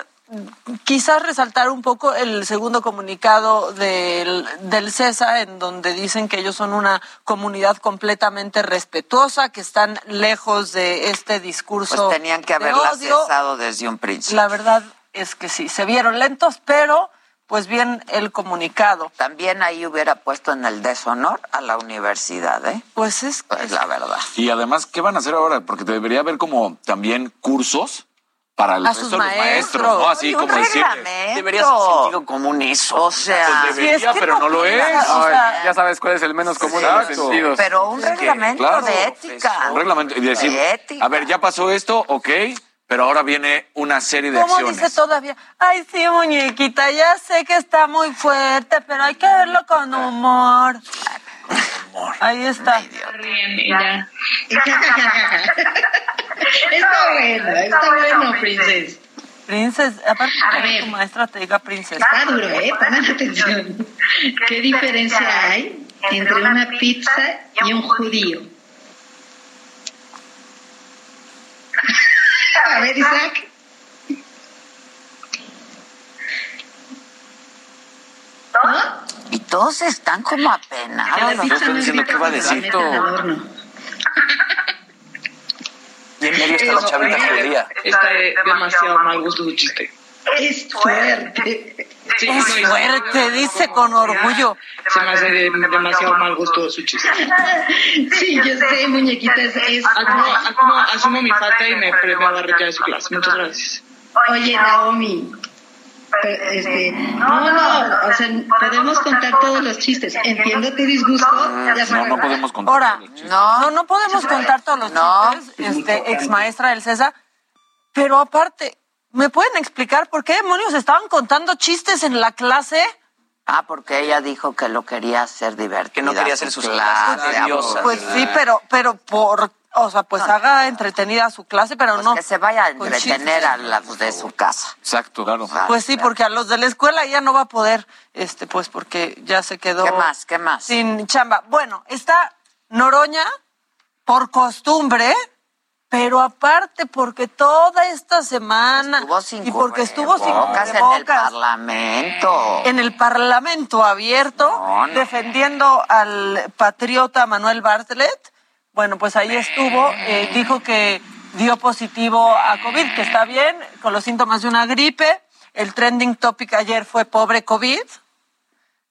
quizás resaltar un poco el segundo comunicado del, del CESA, en donde dicen que ellos son una comunidad completamente respetuosa, que están lejos de este discurso. Pues tenían que de haberla odio. cesado desde un principio. La verdad es que sí, se vieron lentos, pero pues bien el comunicado. También ahí hubiera puesto en el deshonor a la universidad, ¿eh? Pues es Pues la verdad. Y además, ¿qué van a hacer ahora? Porque debería haber como también cursos para el A resto sus de los maestros, maestros. ¿no? Así como reglamento. Debería ser sentido común eso. O sea, Pues debería, Sí, es que pero no no lo es. o Ay, sea- ya sabes cuál es el menos común de los Exacto. sentidos. pero un Es que, reglamento claro, de ética. Un reglamento y decir, De ética. a ver, ya pasó esto, ok, pero ahora viene una serie de ¿Cómo acciones. dice todavía? Ay, sí, muñequita, ya sé que está muy fuerte, pero hay que verlo con humor. Ahí está. Está bueno, está bueno, princesa. Princess, aparte A que tu maestra te diga princesa. Está duro, ¿eh? Pongan atención. ¿Qué diferencia hay entre una pizza y un judío? A ver, Isaac. ¿No? Y todos están como apenados. están diciendo, ¿qué va a decir? Y en medio está la chavita judía. Está de demasiado mal gusto su chiste. Es fuerte. Sí, Es no, fuerte, dice con orgullo. Se me hace de demasiado mal gusto su chiste. Sí, yo sé, muñequita, es, es Asumo, asumo, asumo mi falta y me, me voy a retirar de su clase. Muchas gracias. Oye, Naomi. Este, no, no, o sea, podemos contar todos los chistes. Entiendo tu disgusto. Ya No, no podemos contar. Ahora, No, no, no podemos contar todos los No. chistes, este, ex maestra del César, pero aparte, ¿me pueden explicar por qué demonios estaban contando chistes en la clase? Ah, porque ella dijo que lo quería hacer divertido. Que no quería hacer sus clases. Pues sí, pero, pero por, o sea, pues haga entretenida su clase, pero Pues no. que se vaya a entretener a las de su casa. Exacto, claro. Pues sí, porque a los de la escuela ya no va a poder, este, pues porque ya se quedó. ¿Qué más? ¿Qué más? Sin chamba. Bueno, está Noroña por costumbre, pero aparte porque toda esta semana Estuvo sin y porque estuvo sin cubrebocas en el Parlamento. en el Parlamento abierto No, no. defendiendo al patriota Manuel Bartlett. Bueno, pues ahí estuvo, eh, dijo que dio positivo a COVID, que está bien, con los síntomas de una gripe. El trending topic ayer fue pobre COVID,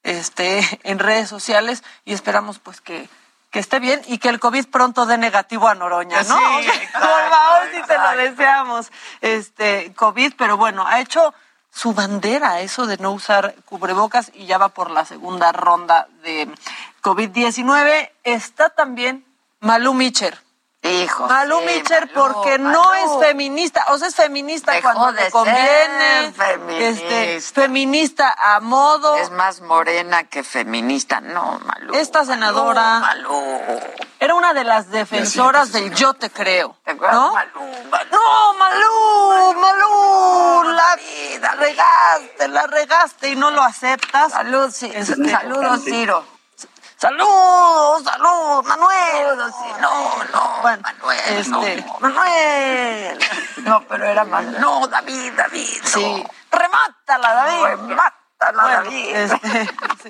este, en redes sociales, y esperamos pues que, que esté bien y que el COVID pronto dé negativo a Noroña, ¿no? Sí, exacto, por favor, si te lo deseamos. Este, COVID, pero bueno, ha hecho su bandera eso de no usar cubrebocas y ya va por la segunda ronda de COVID-19. Está también Malú Micher. Hijo. Malú sí, Micher Malú, porque no Malú. es feminista, o sea, es feminista Dejó cuando le conviene, feminista. este, feminista a modo. Es más morena que feminista. No, Malú. Esta senadora Malú. era una de las defensoras del yo te creo, ¿no? Malú, No, Malú, Malú, la regaste, la regaste y no lo aceptas. Salud, sí. Saludos, Ciro. Saludos, saludos, Manuel. No, no, Bueno, Manuel. este, no. Manuel. No, pero era Manuel. No, David, David. no. Sí. Remátala, David. Remátala, Bueno, David. este, sí.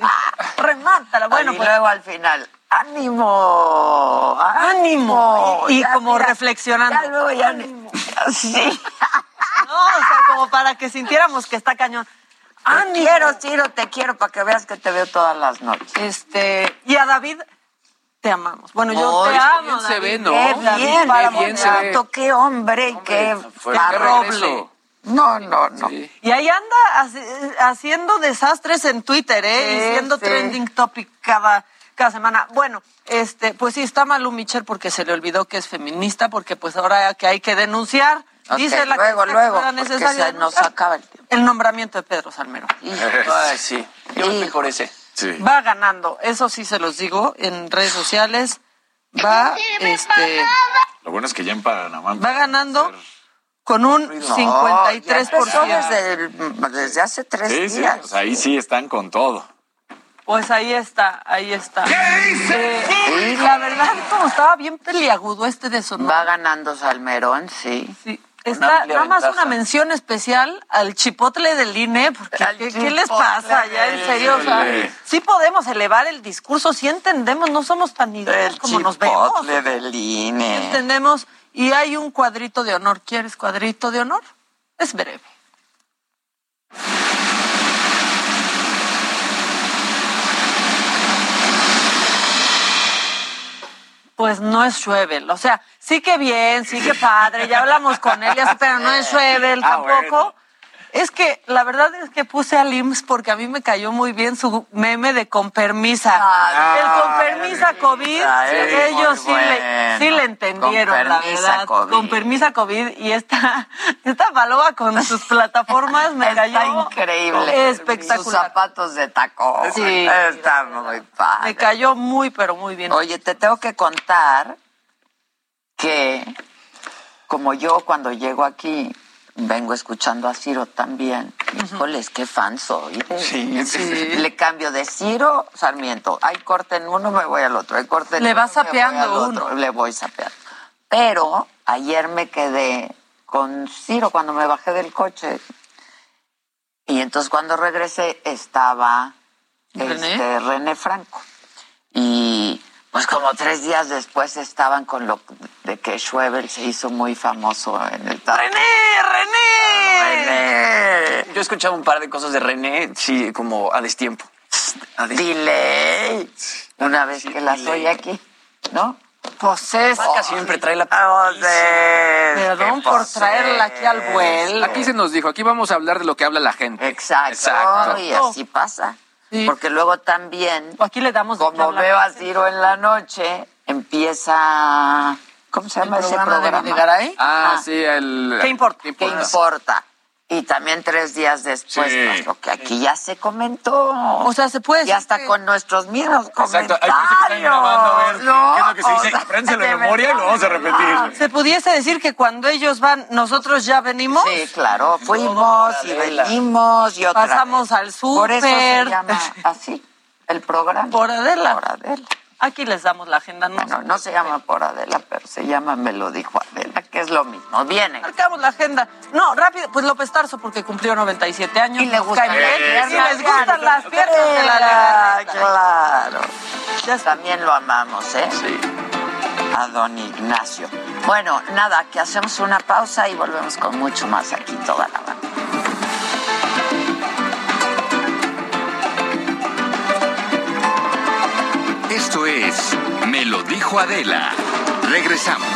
Remátala. Bueno, y pues luego al final, ánimo, ánimo. Y, y Ya, como mira, reflexionando. Ya luego ya. Sí. No, o sea, como para que sintiéramos que está cañón. Te Ánimo. quiero, Ciro, te quiero para que veas que te veo todas las noches. Este, y a David te amamos. Bueno, yo Ay, te qué amo. bien se David. ve, ¿no? Qué David bien, Páramo, qué bien se ve. Qué hombre y qué fue roble. No, no, no. Sí. Y ahí anda haci- haciendo desastres en Twitter, ¿eh? Sí, y siendo sí. trending topic cada, cada semana. Bueno, este, pues sí, está Malu Micher porque se le olvidó que es feminista, porque pues ahora que hay que denunciar, Dice la luego, que luego, era necesario se nos acaba el tiempo. el nombramiento de Pedro Salmerón. Ay, sí. Yo me por ese. Sí. Va ganando, eso sí se los digo, en redes sociales. Va, este, Lo bueno es que ya en Panamá. va ganando con un No, ya 53%. empezó desde, el- desde hace tres Sí, días. sea, ahí sí están con todo. Pues ahí está, ahí está. Eh, y la verdad, como estaba bien peliagudo este de Sonora. Va ganando Salmerón, sí. Sí. Está nada más una mención especial al chipotle del INE, porque ¿qué, qué les pasa ya? En serio, o sea, INE. sí podemos elevar el discurso, sí entendemos, no somos tan idiotas como nos vemos. chipotle del Sí INE. entendemos, y hay un cuadrito de honor. ¿Quieres cuadrito de honor? Es breve. Pues no es Schwebel. O sea, sí que bien, sí que padre, ya hablamos con él, ya pero no es Schwebel Ah, tampoco. bueno. Es que la verdad es que puse al IMSS porque a mí me cayó muy bien su meme de con permisa. Ah, el con permisa COVID, ellos sí le, sí le entendieron, Con la verdad. COVID. Con permisa COVID. Y esta, esta paloba con sus plataformas me Está cayó increíble. Sus espectacular. zapatos de tacón. Sí. Está muy padre. Me cayó muy, pero muy bien. Oye, te tengo que contar que como yo cuando llego aquí vengo escuchando a Ciro también. Híjoles, qué fan soy. Sí, sí. Le cambio de Ciro Sarmiento. Hay corte en uno, me voy al otro. Hay corte en Le uno, vas sapeando al otro. uno. Le voy sapeando. Pero ayer me quedé con Ciro cuando me bajé del coche. Y entonces cuando regresé estaba ¿René? este, René Franco. Y pues como tres días después estaban con lo de que Schwebel se hizo muy famoso en el ¡René! ¡René! René. Yo he escuchado un par de cosas de René, sí, como a destiempo. A Dile. Una vez que las dile. oye aquí, ¿no? Pues es. Vaca siempre trae la... Perdón por traerla aquí al vuelo. Aquí se nos dijo, aquí vamos a hablar de lo que habla la gente. Exacto. Exacto. Y así pasa. Sí. Porque luego también, Aquí le damos de qué como veo a Ciro en la noche, empieza. ¿Cómo se llama ese programa de programa? Videgaray? Ah, Ah. sí, el... ¿Qué importa? ¿Qué importa? Y también tres días después, Sí. pues, lo que aquí ya se comentó. O sea, se puede y hasta que- con nuestros mismos Exacto, comentarios. hay gente que están grabando a ver qué- ¿no? qué es lo que se O dice. sea, Apréndenselo de memoria y lo vamos a repetir. ¿Se pudiese decir que cuando ellos van, nosotros ya venimos? Sí, claro, fuimos y venimos y otra Pasamos vez. al Por eso se súper. llama así el programa. Por Adela. Por Adela. Aquí les damos la agenda. No, Bueno, no se llama por Adela, pero se llama Me lo dijo Adela, que es lo mismo. Viene. Marcamos la agenda. No, rápido, pues López Tarso porque cumplió 97 años. Y le gustan bien. Y les gustan las piernas de la Ah. Claro. Ya. También lo amamos, ¿eh? Sí. A don Ignacio. Bueno, nada, que hacemos una pausa y volvemos con mucho más aquí toda la banda. Esto es Me lo dijo Adela. Regresamos.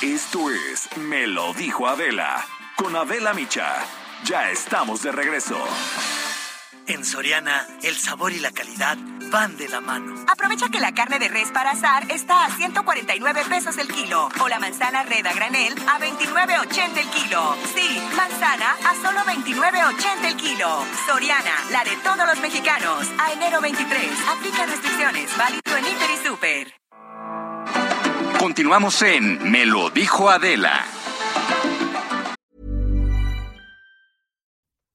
Esto es Me lo dijo Adela. Con Adela Micha. Ya estamos de regreso. En Soriana, el sabor y la calidad van de la mano. Aprovecha que la carne de res para asar está a 149 pesos el kilo o la manzana red a granel a 29.80 el kilo. Sí, manzana a solo 29.80 el kilo. Soriana, la de todos los mexicanos. A enero 23. Aplica restricciones. Válido en Inter y Super. Continuamos en Me lo dijo Adela.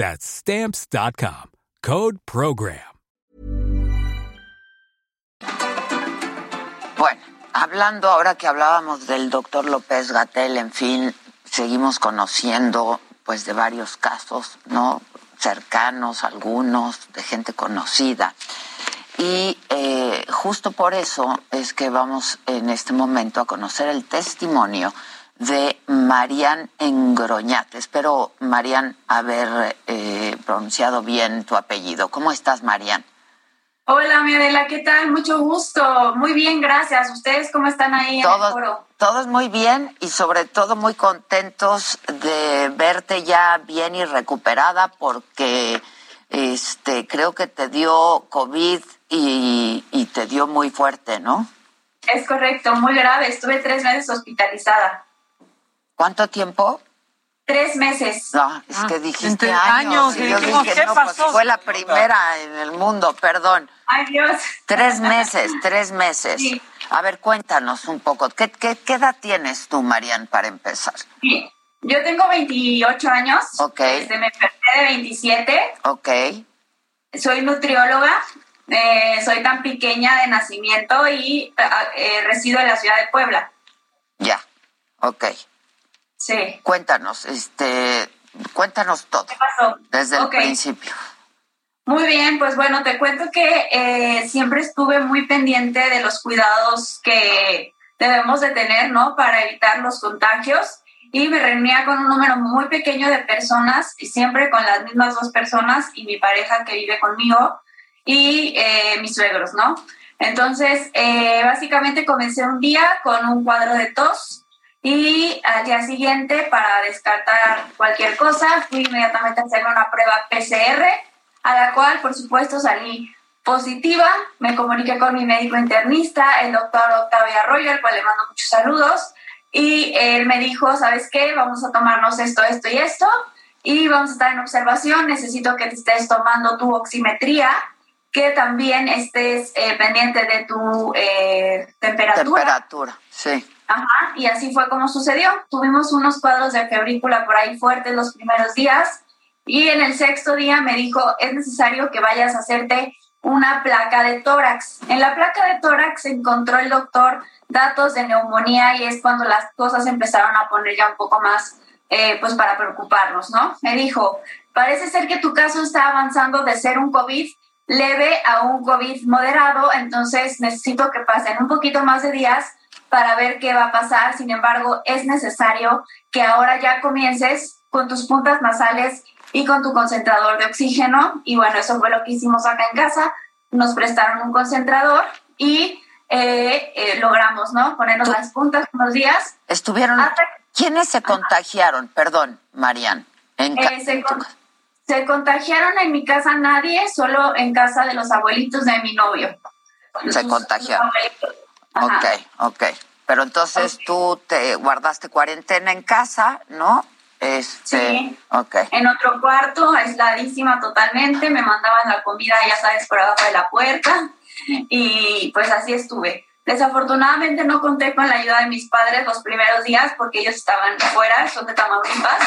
That's Stamps.com. Code Program. Bueno, hablando ahora que hablábamos del doctor López Gatel, en fin, seguimos conociendo pues de varios casos, ¿no? Cercanos, algunos, de gente conocida. Y eh, justo por eso es que vamos en este momento a conocer el testimonio de Marian Engroñat. Espero, Marian, haber eh, pronunciado bien tu apellido. ¿Cómo estás, Marian? Hola, mi Adela, ¿qué tal? Mucho gusto. Muy bien, gracias. ¿Ustedes cómo están ahí todos, en el foro? Todos muy bien y sobre todo muy contentos de verte ya bien y recuperada porque este creo que te dio COVID y, y te dio muy fuerte, ¿no? Es correcto, muy grave. Estuve tres meses hospitalizada. ¿Cuánto tiempo? Tres meses. No, es que dijiste años. años, y yo dijimos, dije, ¿qué no, pues pasó? fue la primera en el mundo, perdón. Ay, Dios. Tres meses, tres meses. Sí. A ver, cuéntanos un poco. ¿Qué, qué, qué edad tienes tú, Marian, para empezar? Sí. Yo tengo 28 años. Ok. Este, me enfermé de 27. Ok. Soy nutrióloga. eh, soy tan pequeña de nacimiento y eh, resido en la ciudad de Puebla. Ya. Ok. Sí. Cuéntanos, este, cuéntanos todo. ¿Qué pasó? Desde el principio. Muy bien, pues bueno, te cuento que eh, siempre estuve muy pendiente de los cuidados que debemos de tener, ¿no? Para evitar los contagios y me reunía con un número muy pequeño de personas y siempre con las mismas dos personas y mi pareja que vive conmigo y eh, mis suegros, ¿no? Entonces, eh, básicamente comencé un día con un cuadro de tos y al día siguiente, para descartar cualquier cosa, fui inmediatamente a hacerme una prueba PCR, a la cual, por supuesto, salí positiva. Me comuniqué con mi médico internista, el doctor Octavio Arroyo, al cual le mando muchos saludos. Y él me dijo, ¿sabes qué? Vamos a tomarnos esto, esto y esto. Y vamos a estar en observación. Necesito que te estés tomando tu oximetría, que también estés eh, pendiente de tu eh, temperatura. Temperatura, sí. Ajá, y así fue como sucedió. Tuvimos unos cuadros de febrícula por ahí fuertes los primeros días y en el sexto día me dijo, es necesario que vayas a hacerte una placa de tórax. En la placa de tórax encontró el doctor datos de neumonía y es cuando las cosas empezaron a poner ya un poco más, eh, pues para preocuparnos, ¿no? Me dijo, parece ser que tu caso está avanzando de ser un COVID leve a un COVID moderado, entonces necesito que pasen un poquito más de días para ver qué va a pasar. Sin embargo, es necesario que ahora ya comiences con tus puntas nasales y con tu concentrador de oxígeno. Y bueno, eso fue lo que hicimos acá en casa. Nos prestaron un concentrador y eh, eh, logramos, ¿no? Ponernos las puntas unos días. ¿Estuvieron, Hasta- ¿Quiénes se contagiaron? Perdón, Marian. En Eh, se, con- se contagiaron en mi casa nadie, solo en casa de los abuelitos de mi novio. se contagiaron. Ok, ok. Pero entonces tú te guardaste cuarentena en casa, ¿no? Este, Sí. ok. En otro cuarto, aisladísima totalmente, me mandaban la comida, ya sabes, por abajo de la puerta y pues así estuve. Desafortunadamente no conté con la ayuda de mis padres los primeros días porque ellos estaban fuera, son de Tamaulipas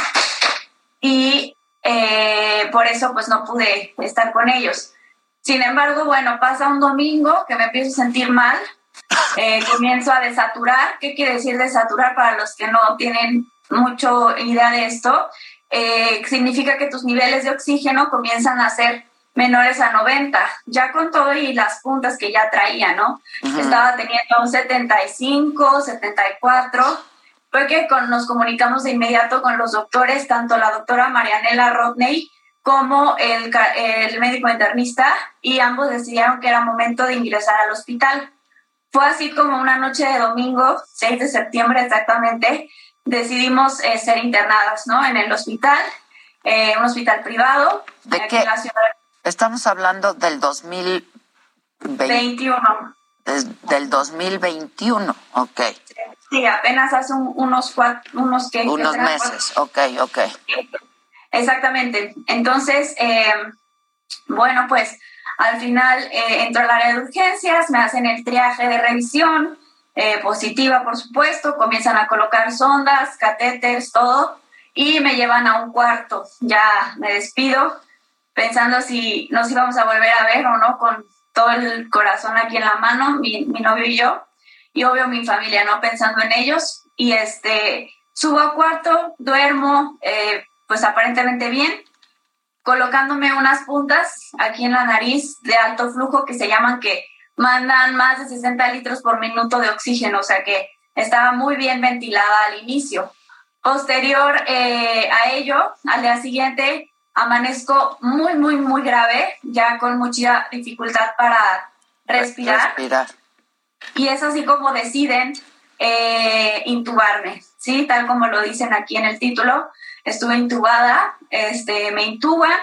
y eh, por eso pues no pude estar con ellos. Sin embargo, bueno, pasa un domingo que me empiezo a sentir mal, eh, comienzo a desaturar. ¿Qué quiere decir desaturar para los que no tienen mucho idea de esto? Eh, significa que tus niveles de oxígeno comienzan a ser menores a 90, ya con todo y las puntas que ya traía, ¿no? Estaba teniendo un 75, 74, fue que con- nos comunicamos de inmediato con los doctores, tanto la doctora Marianela Rodney como el, el médico internista, y ambos decidieron que era momento de ingresar al hospital. Fue así como una noche de domingo, 6 de septiembre exactamente, decidimos eh, ser internadas, ¿no? En el hospital, eh, un hospital privado. ¿De aquí qué? en la ciudad Estamos hablando del 2020. 21. des- del 2021, ok. Sí, apenas hace un- unos cuatro, unos. ¿Qué Unos meses, ok, ok. Exactamente. Entonces, eh, bueno, pues al final eh, entro al área de urgencias, me hacen el triaje de revisión, eh, positiva por supuesto, comienzan a colocar sondas, catéteres, todo, y me llevan a un cuarto. Ya me despido pensando si nos íbamos a volver a ver o no, con todo el corazón aquí en la mano, mi, novio y yo, y obvio mi familia, ¿no? Pensando en ellos. Y este, subo al cuarto, duermo, eh, pues aparentemente bien, colocándome unas puntas aquí en la nariz de alto flujo que se llaman que mandan más de 60 litros por minuto de oxígeno, o sea que estaba muy bien ventilada al inicio. Posterior eh, a ello, al día siguiente, amanezco muy, muy, muy grave, ya con mucha dificultad para respirar Respirar. y es así como deciden eh, intubarme, ¿sí? Tal como lo dicen aquí en el título. Estuve intubada, este, me intuban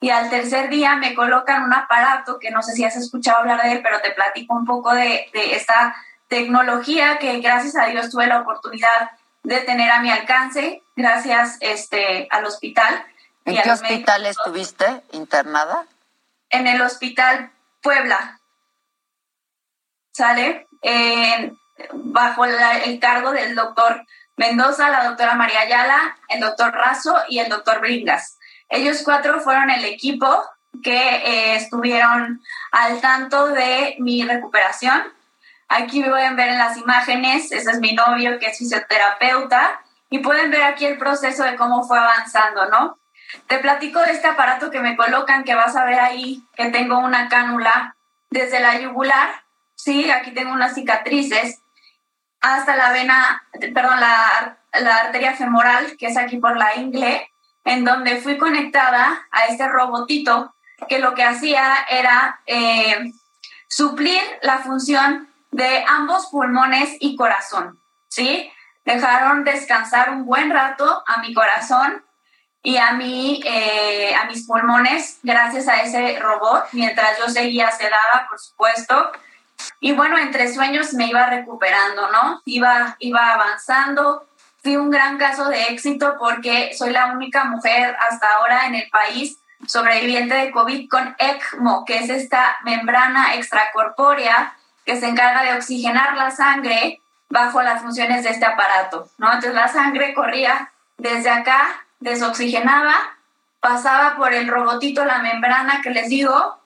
y al tercer día me colocan un aparato que no sé si has escuchado hablar de él, pero te platico un poco de, de esta tecnología que gracias a Dios tuve la oportunidad de tener a mi alcance, gracias este, al hospital. ¿En y qué hospital médicos. estuviste internada? En el hospital Puebla. ¿Sale? En- bajo la- el cargo del doctor Mendoza, la doctora María Ayala, el doctor Razo y el doctor Bringas. Ellos cuatro fueron el equipo que eh, estuvieron al tanto de mi recuperación. Aquí pueden ver en las imágenes, ese es mi novio que es fisioterapeuta y pueden ver aquí el proceso de cómo fue avanzando, ¿no? Te platico de este aparato que me colocan, que vas a ver ahí, que tengo una cánula desde la yugular, sí, aquí tengo unas cicatrices, hasta la vena, perdón, la, la arteria femoral, que es aquí por la ingle, en donde fui conectada a este robotito que lo que hacía era eh, suplir la función de ambos pulmones y corazón, ¿sí? Dejaron descansar un buen rato a mi corazón y a, mi, eh, a mis pulmones gracias a ese robot, mientras yo seguía sedada, por supuesto. Y bueno, entre sueños me iba recuperando, ¿no? Iba, iba avanzando. Fui un gran caso de éxito porque soy la única mujer hasta ahora en el país sobreviviente de COVID con ECMO, que es esta membrana extracorpórea que se encarga de oxigenar la sangre bajo las funciones de este aparato, ¿no? Entonces la sangre corría desde acá, desoxigenaba, pasaba por el robotito, la membrana que les digo,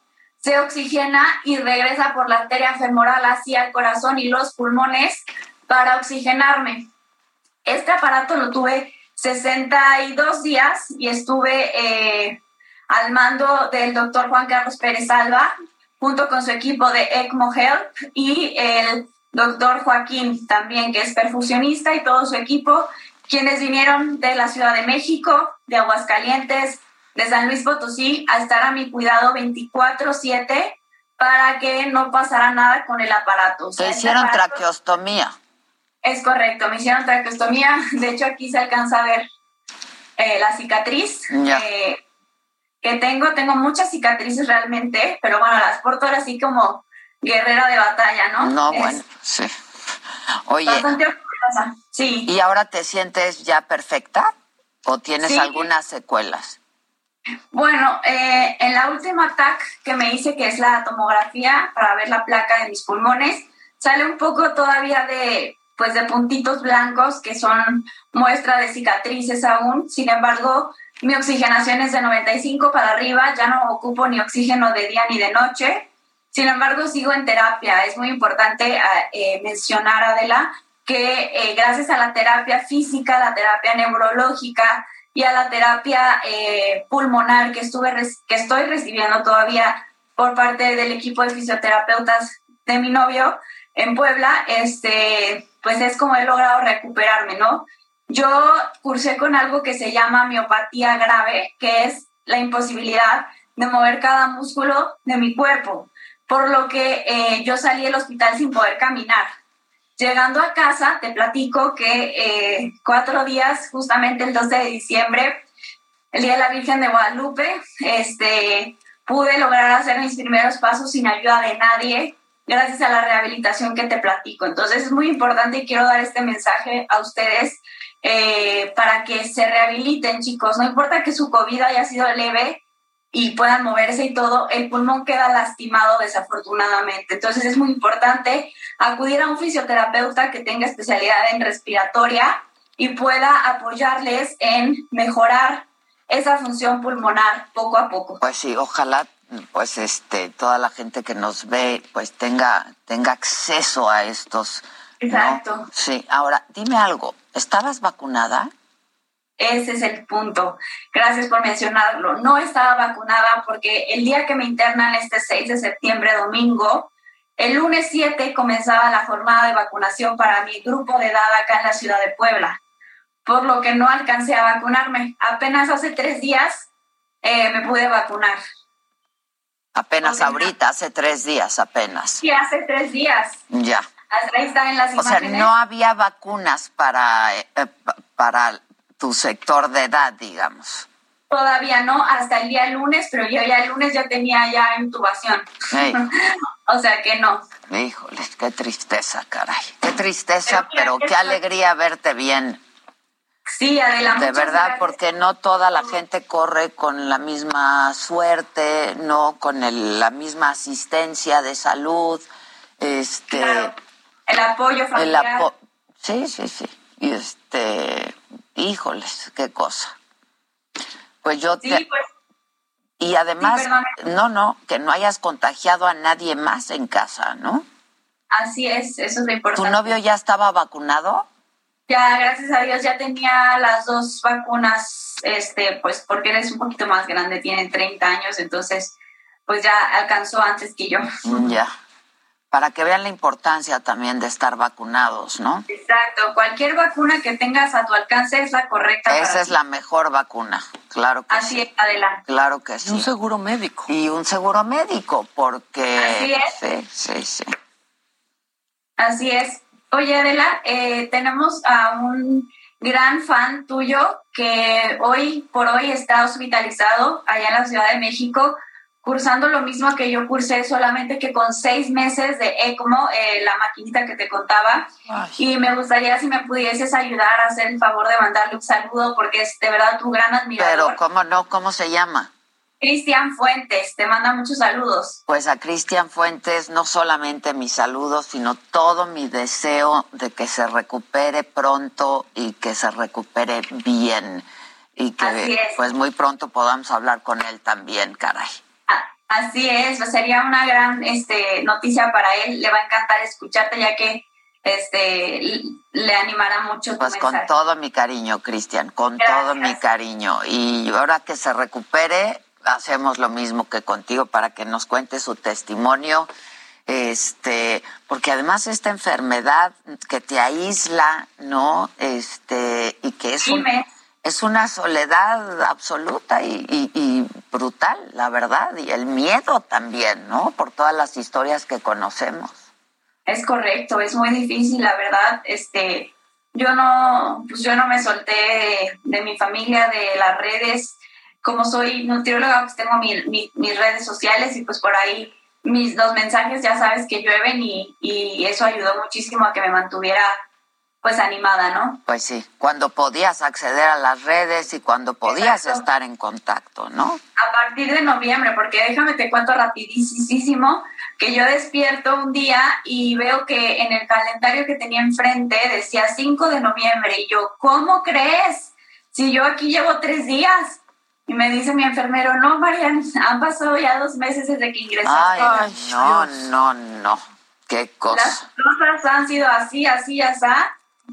se oxigena y regresa por la arteria femoral hacia el corazón y los pulmones para oxigenarme. Este aparato lo tuve 62 días y estuve eh, al mando del doctor Juan Carlos Pérez Alba, junto con su equipo de ECMO Help y el doctor Joaquín también, que es perfusionista y todo su equipo, quienes vinieron de la Ciudad de México, de Aguascalientes, de San Luis Potosí, a estar a mi cuidado 24/7 para que no pasara nada con el aparato. O sea, Te hicieron aparato- traqueostomía. Es correcto, me hicieron traqueostomía. De hecho, aquí se alcanza a ver eh, la cicatriz eh, que tengo. Tengo muchas cicatrices realmente, pero bueno, las porto ahora así como guerrera de batalla, ¿no? No, Es bueno, sí. Oye, Bastante orgullosa. Sí. ¿y ahora te sientes ya perfecta? ¿O tienes Sí. algunas secuelas? Bueno, eh, en la última TAC que me hice, que es la tomografía para ver la placa de mis pulmones, sale un poco todavía de, pues, de puntitos blancos que son muestra de cicatrices aún. Sin embargo, mi oxigenación es de 95 para arriba, ya no ocupo ni oxígeno de día ni de noche. Sin embargo, sigo en terapia. Es muy importante ah, eh, mencionar, Adela, que eh, gracias a la terapia física, la terapia neurológica y a la terapia eh, pulmonar que, estuve que estoy recibiendo todavía por parte del equipo de fisioterapeutas de mi novio en Puebla, este, pues es como he logrado recuperarme, ¿no? Yo cursé con algo que se llama miopatía grave, que es la imposibilidad de mover cada músculo de mi cuerpo, por lo que eh, yo salí del hospital sin poder caminar. Llegando a casa, te platico que eh, cuatro días, justamente el 12 de diciembre, el Día de la Virgen de Guadalupe, este, pude lograr hacer mis primeros pasos sin ayuda de nadie, gracias a la rehabilitación que te platico. Entonces es muy importante y quiero dar este mensaje a ustedes eh, para que se rehabiliten, chicos. No importa que su COVID haya sido leve y puedan moverse y todo, el pulmón queda lastimado desafortunadamente. Entonces es muy importante acudir a un fisioterapeuta que tenga especialidad en respiratoria y pueda apoyarles en mejorar esa función pulmonar poco a poco. Pues sí, ojalá pues este toda la gente que nos ve pues tenga tenga acceso a estos ¿no? Exacto. Sí, ahora dime algo, ¿estabas vacunada? Ese es el punto. Gracias por mencionarlo. No estaba vacunada porque el día que me internan este 6 de septiembre, domingo, el lunes 7 comenzaba la jornada de vacunación para mi grupo de edad acá en la ciudad de Puebla, por lo que no alcancé a vacunarme. Apenas hace tres días eh, me pude vacunar. Apenas ahorita, hace tres días apenas. Sí, hace tres días. Ya. Hasta ahí están en las O sea, imágenes. no había vacunas para, eh, eh, pa- para tu sector de edad, digamos. Todavía no, hasta el día lunes, pero yo ya el lunes ya tenía ya intubación. O sea que no. Híjoles, qué tristeza, caray. Qué tristeza, Pero qué alegría verte bien. Sí, Adela, De verdad, gracias. porque no toda la gente corre con la misma suerte, no con el- la misma asistencia de salud. Este, El apoyo el familiar. apo- sí, sí, sí. Y este, híjoles, qué cosa. Pues yo Sí, te, pues, y además, no, no, que no hayas contagiado a nadie más en casa, ¿no? así es, eso es lo ¿Tu importante. novio ya estaba vacunado? Ya, gracias a Dios, ya tenía las dos vacunas, este, pues porque él es un poquito más grande, tiene 30 años, entonces, pues ya alcanzó antes que yo. Ya. Para que vean la importancia también de estar vacunados, ¿no? Exacto, cualquier vacuna que tengas a tu alcance es la correcta. para Esa es ti. la mejor vacuna, claro que Así sí. es, adelante. Claro que sí. Un seguro médico. Y un seguro médico, porque... Así es. Sí, sí, sí. Así es. Oye, Adela, eh, tenemos a un gran fan tuyo que hoy por hoy está hospitalizado allá en la Ciudad de México, cursando lo mismo que yo cursé, solamente que con seis meses de ECMO, eh, la maquinita que te contaba. Y me gustaría si me pudieses ayudar a hacer el favor de mandarle un saludo, porque es de verdad tu gran admirador. Pero, ¿cómo no? ¿Cómo se llama? Cristian Fuentes, te manda muchos saludos. Pues a Cristian Fuentes no solamente mis saludos, sino todo mi deseo de que se recupere pronto y que se recupere bien. Y Así que es. pues muy pronto podamos hablar con él también, caray. Así es, pues, sería una gran este, noticia para él. Le va a encantar escucharte ya que este le animará mucho tu Pues con mensaje. todo mi cariño, Cristian, con todo mi cariño. Y ahora que se recupere, hacemos lo mismo que contigo para que nos cuente su testimonio. Este, porque además esta enfermedad que te aísla, ¿no? Este, y que es un- Dime. Es una soledad absoluta y, brutal, la verdad, y el miedo también, ¿no? Por todas las historias que conocemos. Es correcto, es muy difícil, la verdad. Este, yo no, pues yo no me solté de, de mi familia, de las redes. Como soy nutrióloga, pues tengo mi- mi- mis redes sociales y pues por ahí mis los mensajes ya sabes que llueven y eso ayudó muchísimo a que me mantuviera pues animada, ¿no? Pues sí, cuando podías acceder a las redes y cuando podías Exacto. estar en contacto, ¿no? a partir de noviembre, porque déjame te cuento rapidísimo que yo despierto un día y veo que en el calendario que tenía enfrente decía 5 de noviembre y yo, ¿cómo crees? Si yo aquí llevo tres días. Y me dice mi enfermero, no, Marian, han pasado ya dos meses desde que ingresaste. Ay, no, no, no. Qué cosa. Las cosas han sido así, así, así,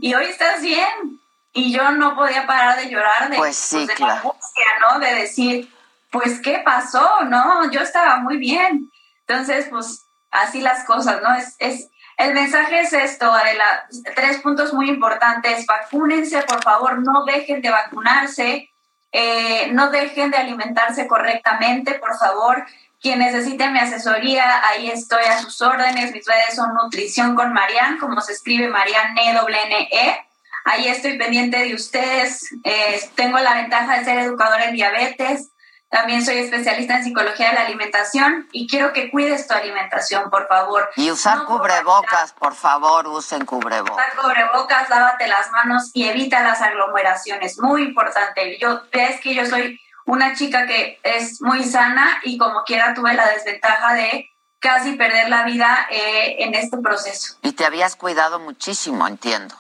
y hoy estás bien. Y yo no podía parar de llorar de, Pues sí, de la claro. angustia, ¿no? De decir, pues, ¿qué pasó? No, yo estaba muy bien. Entonces, pues, así las cosas, ¿no? Es, es, el mensaje es esto, Adela, tres puntos muy importantes. Vacúnense, por favor, no dejen de vacunarse, eh, no dejen de alimentarse correctamente, por favor. Quien necesite mi asesoría, ahí estoy a sus órdenes. Mis redes son Nutrición con Marian, como se escribe Marian E N E. Ahí estoy pendiente de ustedes. Eh, tengo la ventaja de ser educadora en diabetes. También soy especialista en psicología de la alimentación y quiero que cuides tu alimentación, por favor. Y usar No cubrebocas, por favor, usen cubrebocas. Usar cubrebocas, lávate las manos y evita las aglomeraciones. Muy importante. Yo ves que yo soy una chica que es muy sana y como quiera tuve la desventaja de casi perder la vida eh, en este proceso. Y te habías cuidado muchísimo, entiendo,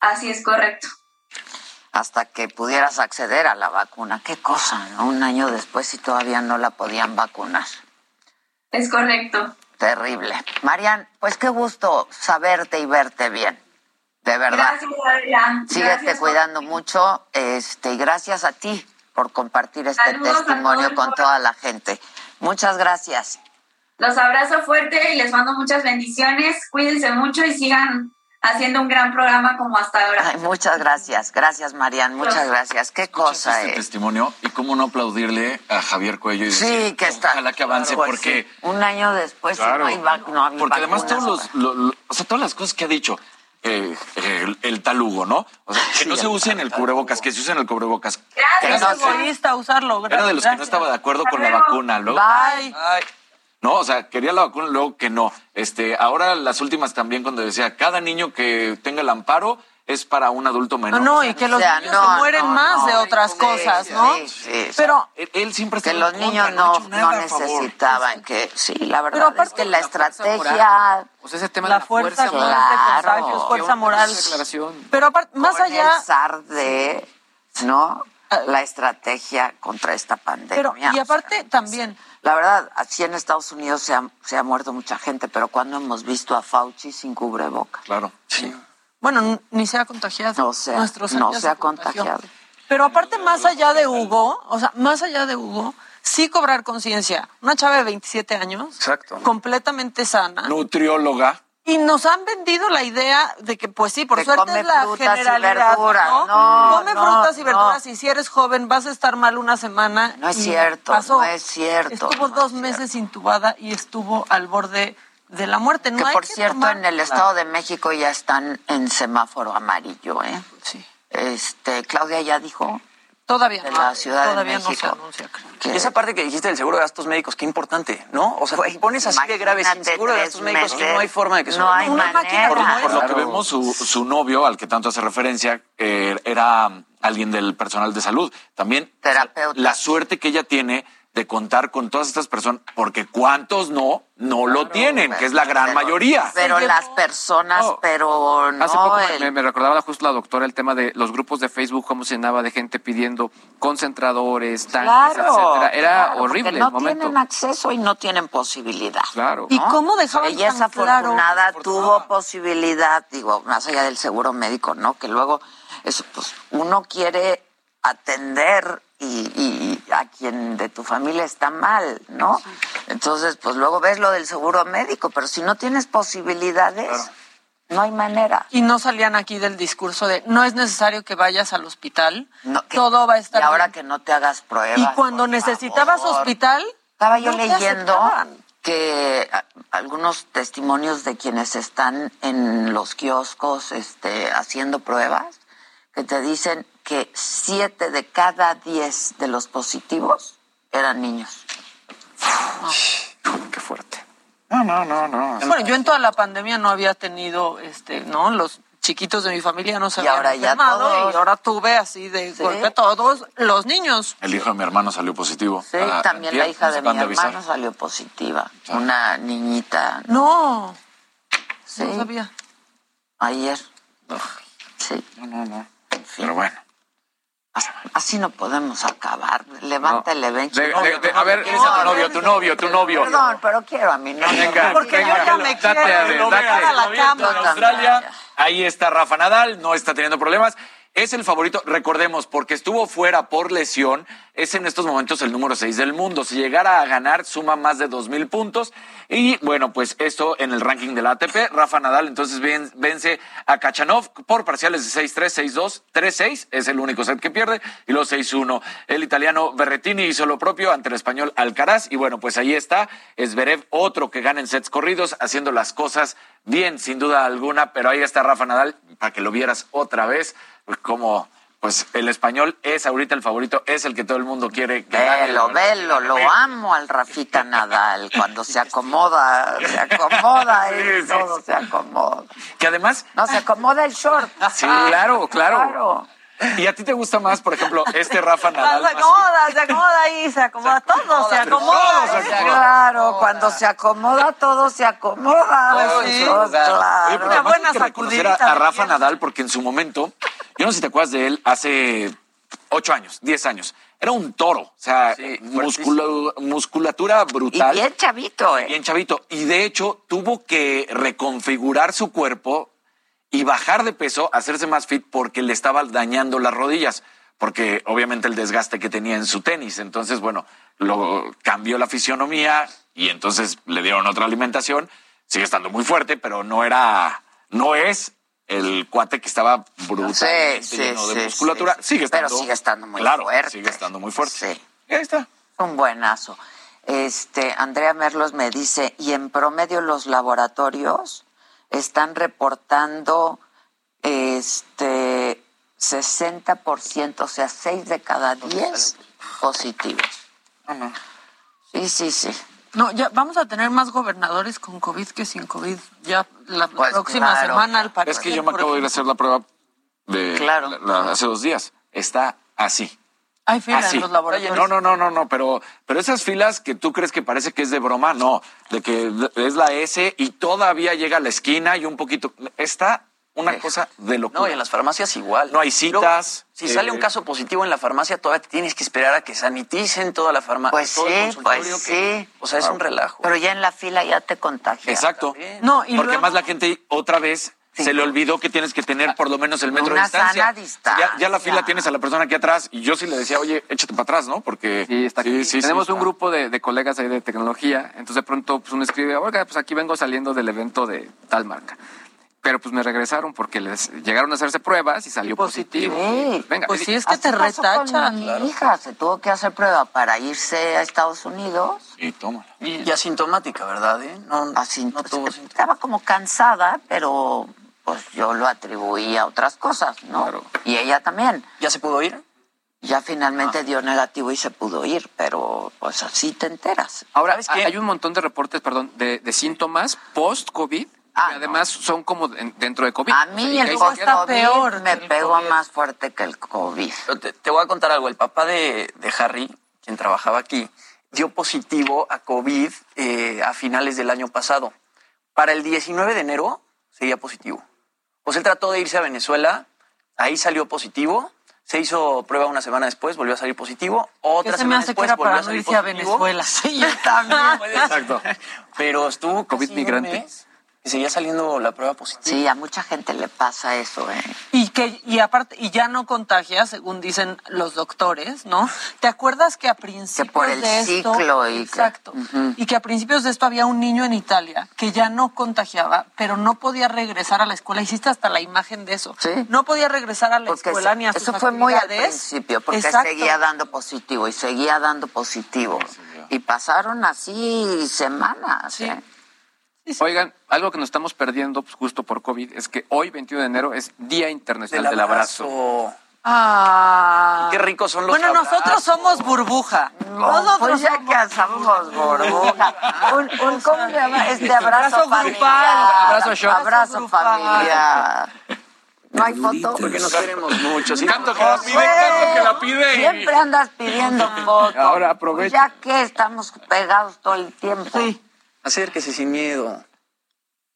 Así es correcto. hasta que pudieras acceder a la vacuna. Qué cosa, ¿no? Un año después y todavía no la podían vacunar. Es correcto. Terrible. Marian, pues qué gusto saberte y verte bien. De verdad. Gracias, Adela. Síguete Gracias cuidando mucho, este, y gracias a ti por compartir este Saludos testimonio con toda la gente. Muchas gracias. Los abrazo fuerte y les mando muchas bendiciones. Cuídense mucho y sigan haciendo un gran programa como hasta ahora. Ay, muchas gracias. Gracias, Marian. Muchas gracias. Qué cosa este es. testimonio y cómo no aplaudirle a Javier Cuello y Sí, decir, que está. ojalá que avance porque sí. Un año después Claro. no hay vac- no había porque además todos los, lo- lo- o sea, todas las cosas que ha dicho eh, el, el talugo, ¿no? O sea, que Sí, no se use en el cubrebocas, que se use en el cubrebocas. Gracias. Era- Es egoísta usarlo. Era de los que no gracias. estaba de acuerdo con la luego. vacuna, luego, Bye. no, o sea, quería la vacuna, luego que no. Este, ahora las últimas también cuando decía, cada niño que tenga el amparo es para un adulto No, menor. no, y que los O sea, niños no, se mueren no, más no, de otras sí, cosas, sí, ¿no? sí, sí. Pero Él, él siempre que los niños no, no nada necesitaban que sí la verdad Pero aparte es que la estrategia moral. O sea, ese tema la de la fuerza, no de contagios, fuerza moral. Pero aparte, más con allá, el de no la estrategia contra esta pandemia pero y O sea, aparte también, la verdad así en Estados Unidos se ha, se ha muerto mucha gente pero cuando hemos visto a Fauci sin cubreboca Claro. Bueno, ni se ha contagiado. no se ha, Nuestro ser no se ha contagiado Pero aparte, más allá de Hugo, o sea, más allá de Hugo, sí cobrar conciencia. Una chava de 27 años, Exacto. completamente sana. Nutrióloga. Y nos han vendido la idea de que, pues sí, por Que suerte come es la generalidad. ¿no? No, come no, frutas y no. verduras y si eres joven vas a estar mal una semana. No es cierto, pasó. no es cierto, Estuvo no dos es meses intubada y estuvo al borde de la muerte. No que hay por que cierto tomar- en el Estado de México ya están en semáforo amarillo eh Sí. este Claudia ya dijo Todavía de no. la Ciudad de todavía no se México. anuncia. creo. que- Y esa parte que dijiste del seguro de gastos médicos, qué importante, ¿no? O sea, te pones así de grave sin seguro de gastos médicos y meses. no hay forma de que No suba. hay Una manera. Por, por lo que vemos, su, su novio, al que tanto hace referencia, eh, era alguien del personal de salud. También Terapeuta. la suerte que ella tiene de contar con todas estas personas, porque cuántos no, no lo tienen, que es la gran Pero- mayoría. Pero las personas, No. pero no Hace poco me- el- me, me recordaba justo la doctora el tema de los grupos de Facebook, cómo se llenaba de gente pidiendo concentradores, tanques, Claro, etcétera. Era claro, horrible no el momento. tienen acceso y no tienen posibilidad. Claro. ¿Y ¿no? cómo dejaban Ella es afortunada, tuvo posibilidad, digo, más allá del seguro médico, ¿no? Que luego, eso, pues, uno quiere atender y, y a quien de tu familia está mal, ¿no? Entonces, pues luego ves lo del seguro médico, pero si no tienes posibilidades, no hay manera. Y no salían aquí del discurso de no es necesario que vayas al hospital, No, que- todo va a estar Y ahora bien". que no te hagas pruebas. Y cuando por necesitabas favor. hospital, Estaba yo no leyendo que algunos testimonios de quienes están en los kioscos este, haciendo pruebas, que te dicen que siete de cada diez de los positivos eran niños. Qué fuerte. No, no, no, no. Bueno, yo en toda la pandemia no había tenido, este, ¿no? Los chiquitos de mi familia no se Y habían ahora ya enfermado todos. y ahora tuve así de golpe todos los niños. El hijo de mi hermano salió positivo. Sí, Ah, también la hija de mi avisar. hermano salió positiva. Una niñita. No, Sí, no sabía. ayer. Sí. No, no, no. Pero bueno. Así no podemos acabar. Levántale, ven. De- chico. de- de- a ver, ¿Quieres a tu novio, tu novio, tu novio? Perdón, pero quiero a mi novio. Venga, Porque yo venga, ya me date, quiero Adel, ir date. a la cama. Australia, ahí está Rafa Nadal, no está teniendo problemas. Es el favorito, recordemos, porque estuvo fuera por lesión, es en estos momentos el número 6 del mundo. Si llegara a ganar, suma más de 2.000 puntos. Y bueno, pues esto en el ranking de ATP. Rafa Nadal entonces ven- vence a Kachanov por parciales de 6-3, 6-2, 3-6. Es el único set que pierde. Y los 6-1. El italiano Berretini hizo lo propio ante el español Alcaraz. Y bueno, pues ahí está. Esberev, otro que gana en sets corridos, haciendo las cosas bien, sin duda alguna. Pero ahí está Rafa Nadal, para que lo vieras otra vez, como pues el español es ahorita el favorito, es el que todo el mundo quiere gane. Velo, velo, lo amo al Rafita Nadal. Cuando se acomoda, se acomoda y todo se acomoda. Que además, No, se acomoda el short. sí, claro, claro. Claro. Y a ti te gusta más, por ejemplo, este Rafa Nadal. Se más- acomoda, se acomoda ahí, se acomoda todo, se acomoda. se Claro, cuando se acomoda, todo se acomoda. Pues sí. Pues Oye, claro. porque Una buena hay que a, Rafa. Nadal porque en su momento, yo no sé si te acuerdas de él, hace ocho años, diez años, era un toro, o sea, muscula- musculatura Y brutal. bien chavito, ¿eh? Bien chavito. Y de hecho tuvo que reconfigurar su cuerpo y bajar de peso, hacerse más fit porque le estaba dañando las rodillas. Porque obviamente el desgaste que tenía en su tenis. Entonces, bueno, lo cambió la fisionomía y entonces le dieron otra alimentación. Sigue estando muy fuerte, pero no era, no es el cuate que estaba brutalmente Sí, sí, lleno de sí, musculatura. sí. Sigue Pero estando. sigue estando muy claro, fuerte. Sigue estando muy fuerte. Sí. Y ahí está. Un buenazo. Este, Andrea Merlos me dice, y en promedio los laboratorios están reportando este 60%, o sea, 6 de cada 10 positivos. Sí, sí, sí. No, ya vamos a tener más gobernadores con COVID que sin COVID. Ya la Pues próxima claro. semana, al parecer. Es que yo me acabo de ir a hacer la prueba de Claro. la- la- hace dos días. Está así. Hay fila Así. en los laboratorios. No, no, no, no, no, pero, pero esas filas que tú crees que parece que es de broma, no, de que es la S y todavía llega a la esquina y un poquito. Está una cosa de locura. No, y en las farmacias igual. No hay citas. si eh, sale un caso positivo en la farmacia, todavía te tienes que esperar a que saniticen toda la farmacia. Pues todo sí, pues que- sí. O sea, es un relajo. Pero ya en la fila ya te contagias. Exacto. No, y Porque luego- más la gente otra vez Sí. se le olvidó que tienes que tener por lo menos el metro Una de distancia. sana distancia. Ya, ya la fila tienes a la persona aquí atrás y yo sí le decía, oye, échate para atrás, ¿no? Porque Sí, está aquí. sí, sí, Tenemos sí, un está. grupo de, de colegas ahí de tecnología, entonces de pronto pues, uno escribe, oiga, pues aquí vengo saliendo del evento de tal marca. Pero pues me regresaron porque les llegaron a hacerse pruebas y salió positivo. Sí. Venga, Pues y- sí, es que te retachan. Mi hija se tuvo que hacer prueba para irse a Estados Unidos. Y toma. Y asintomática, ¿verdad? eh? No, Así, no tuvo estaba como cansada, pero pues yo lo atribuí a otras cosas, ¿no? Claro. Y ella también. ¿Ya se pudo ir? Ya finalmente dio negativo y se pudo ir, pero pues así te enteras. Ahora, ¿Sabes qué? hay un montón de reportes, perdón, de, de síntomas post-COVID, Ah, que además son como en- dentro de COVID. A O sea, mí el se está. COVID peor me pegó COVID. más fuerte que el COVID. Te, te voy a contar algo. El papá de, de Harry, quien trabajaba aquí, dio positivo a COVID eh, a finales del año pasado. Para el 19 de enero seguía positivo. Pues él trató de irse a Venezuela, ahí salió positivo, se hizo prueba una semana después, volvió a salir positivo, otra ¿Qué se me semana hace que después era volvió para a no salir irse a positivo. Venezuela? Sí, yo también. Exacto. Pero estuvo COVID migrante. un mes y seguía saliendo la prueba positiva. Sí, a mucha gente le pasa eso, ¿eh? Y que y aparte y ya no contagia, según dicen los doctores, ¿no? ¿Te acuerdas que a principios por el de esto, ciclo y que- exacto, Ujú. y que a principios de esto había un niño en Italia que ya no contagiaba, pero no podía regresar a la escuela. Hiciste hasta la imagen de eso. Sí. No podía regresar a la Porque escuela se- ni a sus eso fue muy al actividades. principio, porque Exacto. seguía dando positivo y seguía dando positivo. Y pasaron así semanas. ¿eh? Oigan, algo que nos estamos perdiendo pues, justo por COVID es que hoy, 21 de enero, es Día Internacional del, Abrazo. Ah. Qué ricos son los Bueno, abrazos. nosotros somos burbuja. Nosotros pues ya que somos burbuja. Un, un, ¿Cómo se llama? Este abrazo, Abrazo familiar. grupal. Abrazo shot. Abrazo grupal. familiar. ¿No hay foto? Porque nos queremos mucho. ¿sí? Tanto que la pide, tanto que la pide. Siempre andas pidiendo fotos. Ahora aprovecha. Ya que estamos pegados todo el tiempo. Sí. Acérquese sin miedo.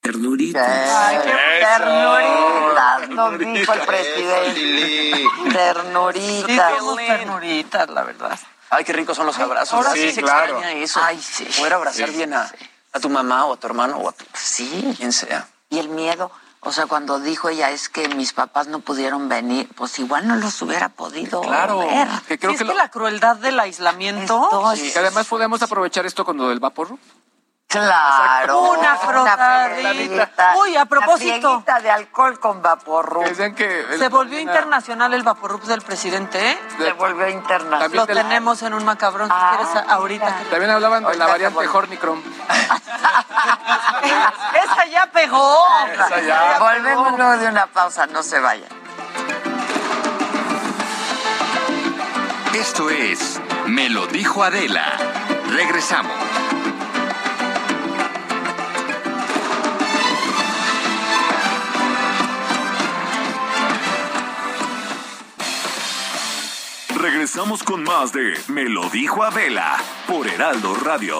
Ternurita. Ay, qué ternuritas, nos dijo el presidente. Ternuritas. Sí, somos ternuritas, la verdad. Ay, qué ricos son los abrazos. ahora sí, sí, se claro. extraña eso. Ay, sí. Poder abrazar bien a, a tu mamá o a tu hermano o a tu, Sí. quien sea. Y el miedo, o sea, cuando dijo ella es que mis papás no pudieron venir, pues igual no los hubiera podido Claro. ver. Que creo Sí, que, es lo- que la crueldad del aislamiento. Esto que además podemos aprovechar esto con lo del vapor. Claro. Una frotadita. Uy, a propósito. Una de alcohol con vapor Que decían que el- Se volvió internacional el Vaporrup del presidente, ¿eh? Se volvió internacional. También Lo tenemos en un macabrón. si Ah, ¿Quieres ahorita? mira. También hablaban de la variante Hornicrom. Esa ya pegó. Esa ya. Volvemos luego de una pausa, no se vayan. Esto es Me lo dijo Adela. Regresamos. Regresamos con más de Me lo dijo Adela por Heraldo Radio.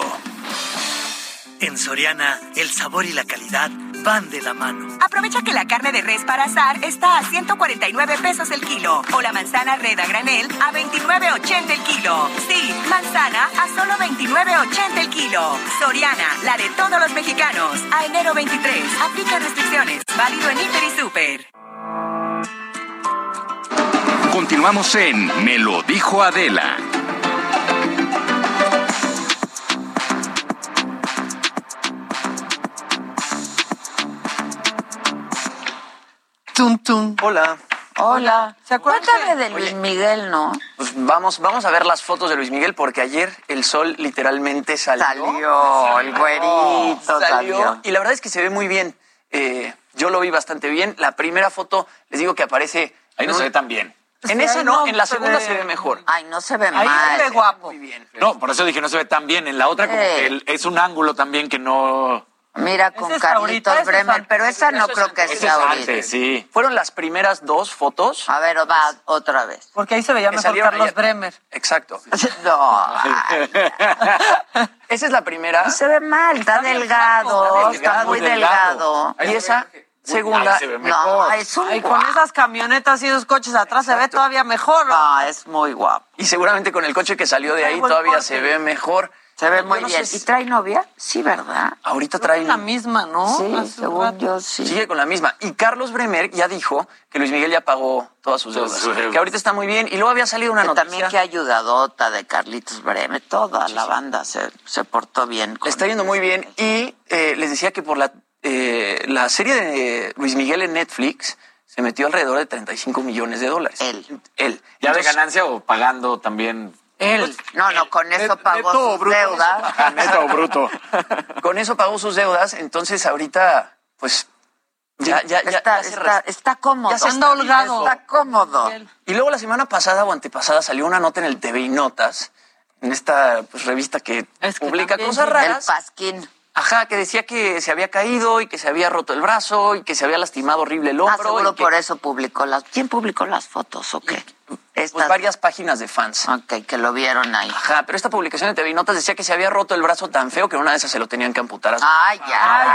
En Soriana, el sabor y la calidad van de la mano. Aprovecha que la carne de res para asar está a 149 pesos el kilo o la manzana red a granel a 29.80 el kilo. Sí, manzana a solo 29.80 el kilo. Soriana, la de todos los mexicanos. A enero 23. Aplica restricciones. Válido en Hiper y Super. Continuamos en Me lo dijo Adela. Tum, tum. Hola. Hola. ¿Se acuerdan Cuéntame de Luis Miguel, ¿no? Pues vamos, vamos a ver las fotos de Luis Miguel porque ayer el sol literalmente salió. Salió, el güerito salió, salió. y la verdad es que se ve muy bien. Eh, yo lo vi bastante bien. La primera foto, les digo que aparece. Ahí no se ve tan bien. En esa ahí no, no en la se segunda ve- se ve mejor. Ay, no se ve Ahí mal. se ve guapo. Muy bien. No, por eso dije no se ve tan bien. En la otra como que el- es un ángulo también que no... Mira, con es Carlitos es Bremer, antes. pero esa no Eso es creo que antes, Ese sea es ahorita. antes, sí. Fueron las primeras dos fotos. A ver, va otra vez. Porque ahí se veía que mejor salieron Carlos ayer. Bremer. Exacto. No, ay, Esa es la primera. se ve mal, está delgado, está muy delgado. Y esa segunda. Ahí se ve No, mejor. es un Ay, con esas camionetas y esos coches atrás se ve todavía mejor. No, es muy guapo. Y seguramente con el coche que salió de ahí Ay, todavía corte. se ve mejor. Se ve muy no bien. sé ¿Y trae novia? Sí, ¿verdad? Ahorita trae. La misma, ¿no? Sí, Hace según rato. yo sí. Sigue con la misma. Y Carlos Bremer ya dijo que Luis Miguel ya pagó todas sus deudas. Que ahorita está muy bien. Y luego había salido una Que noticia. también que ayudadota de Carlitos Bremer, toda la banda se, se portó bien. Con está yendo muy bien. Y eh, les decía que por la, eh, la serie de Luis Miguel en Netflix se metió alrededor de 35 millones de dólares. Él. Él. ¿Ya de ganancia o pagando también? Él. No, no, con eso Net- pagó neto sus bruto. deudas. Neto o bruto. Con eso pagó sus deudas. Entonces ahorita, pues. Ya, ya, ya, está, ya está, está cómodo. Ya se Anda holgado. Está cómodo. Y luego la semana pasada o antepasada salió una nota en el TV y Notas, en esta pues, revista que, Es que publica cosas sí. El raras. pasquín. Ajá, que decía que se había caído y que se había roto el brazo y que se había lastimado horrible el Ah, hombro. seguro y que, por eso publicó las... ¿Quién publicó las fotos o qué? Pues, Estas... varias páginas de fans. Ok, que lo vieron ahí. Ajá, pero esta publicación de TV Notas decía que se había roto el brazo tan feo que en una de esas se lo tenían que amputar. a su- Ay, ya. Ay,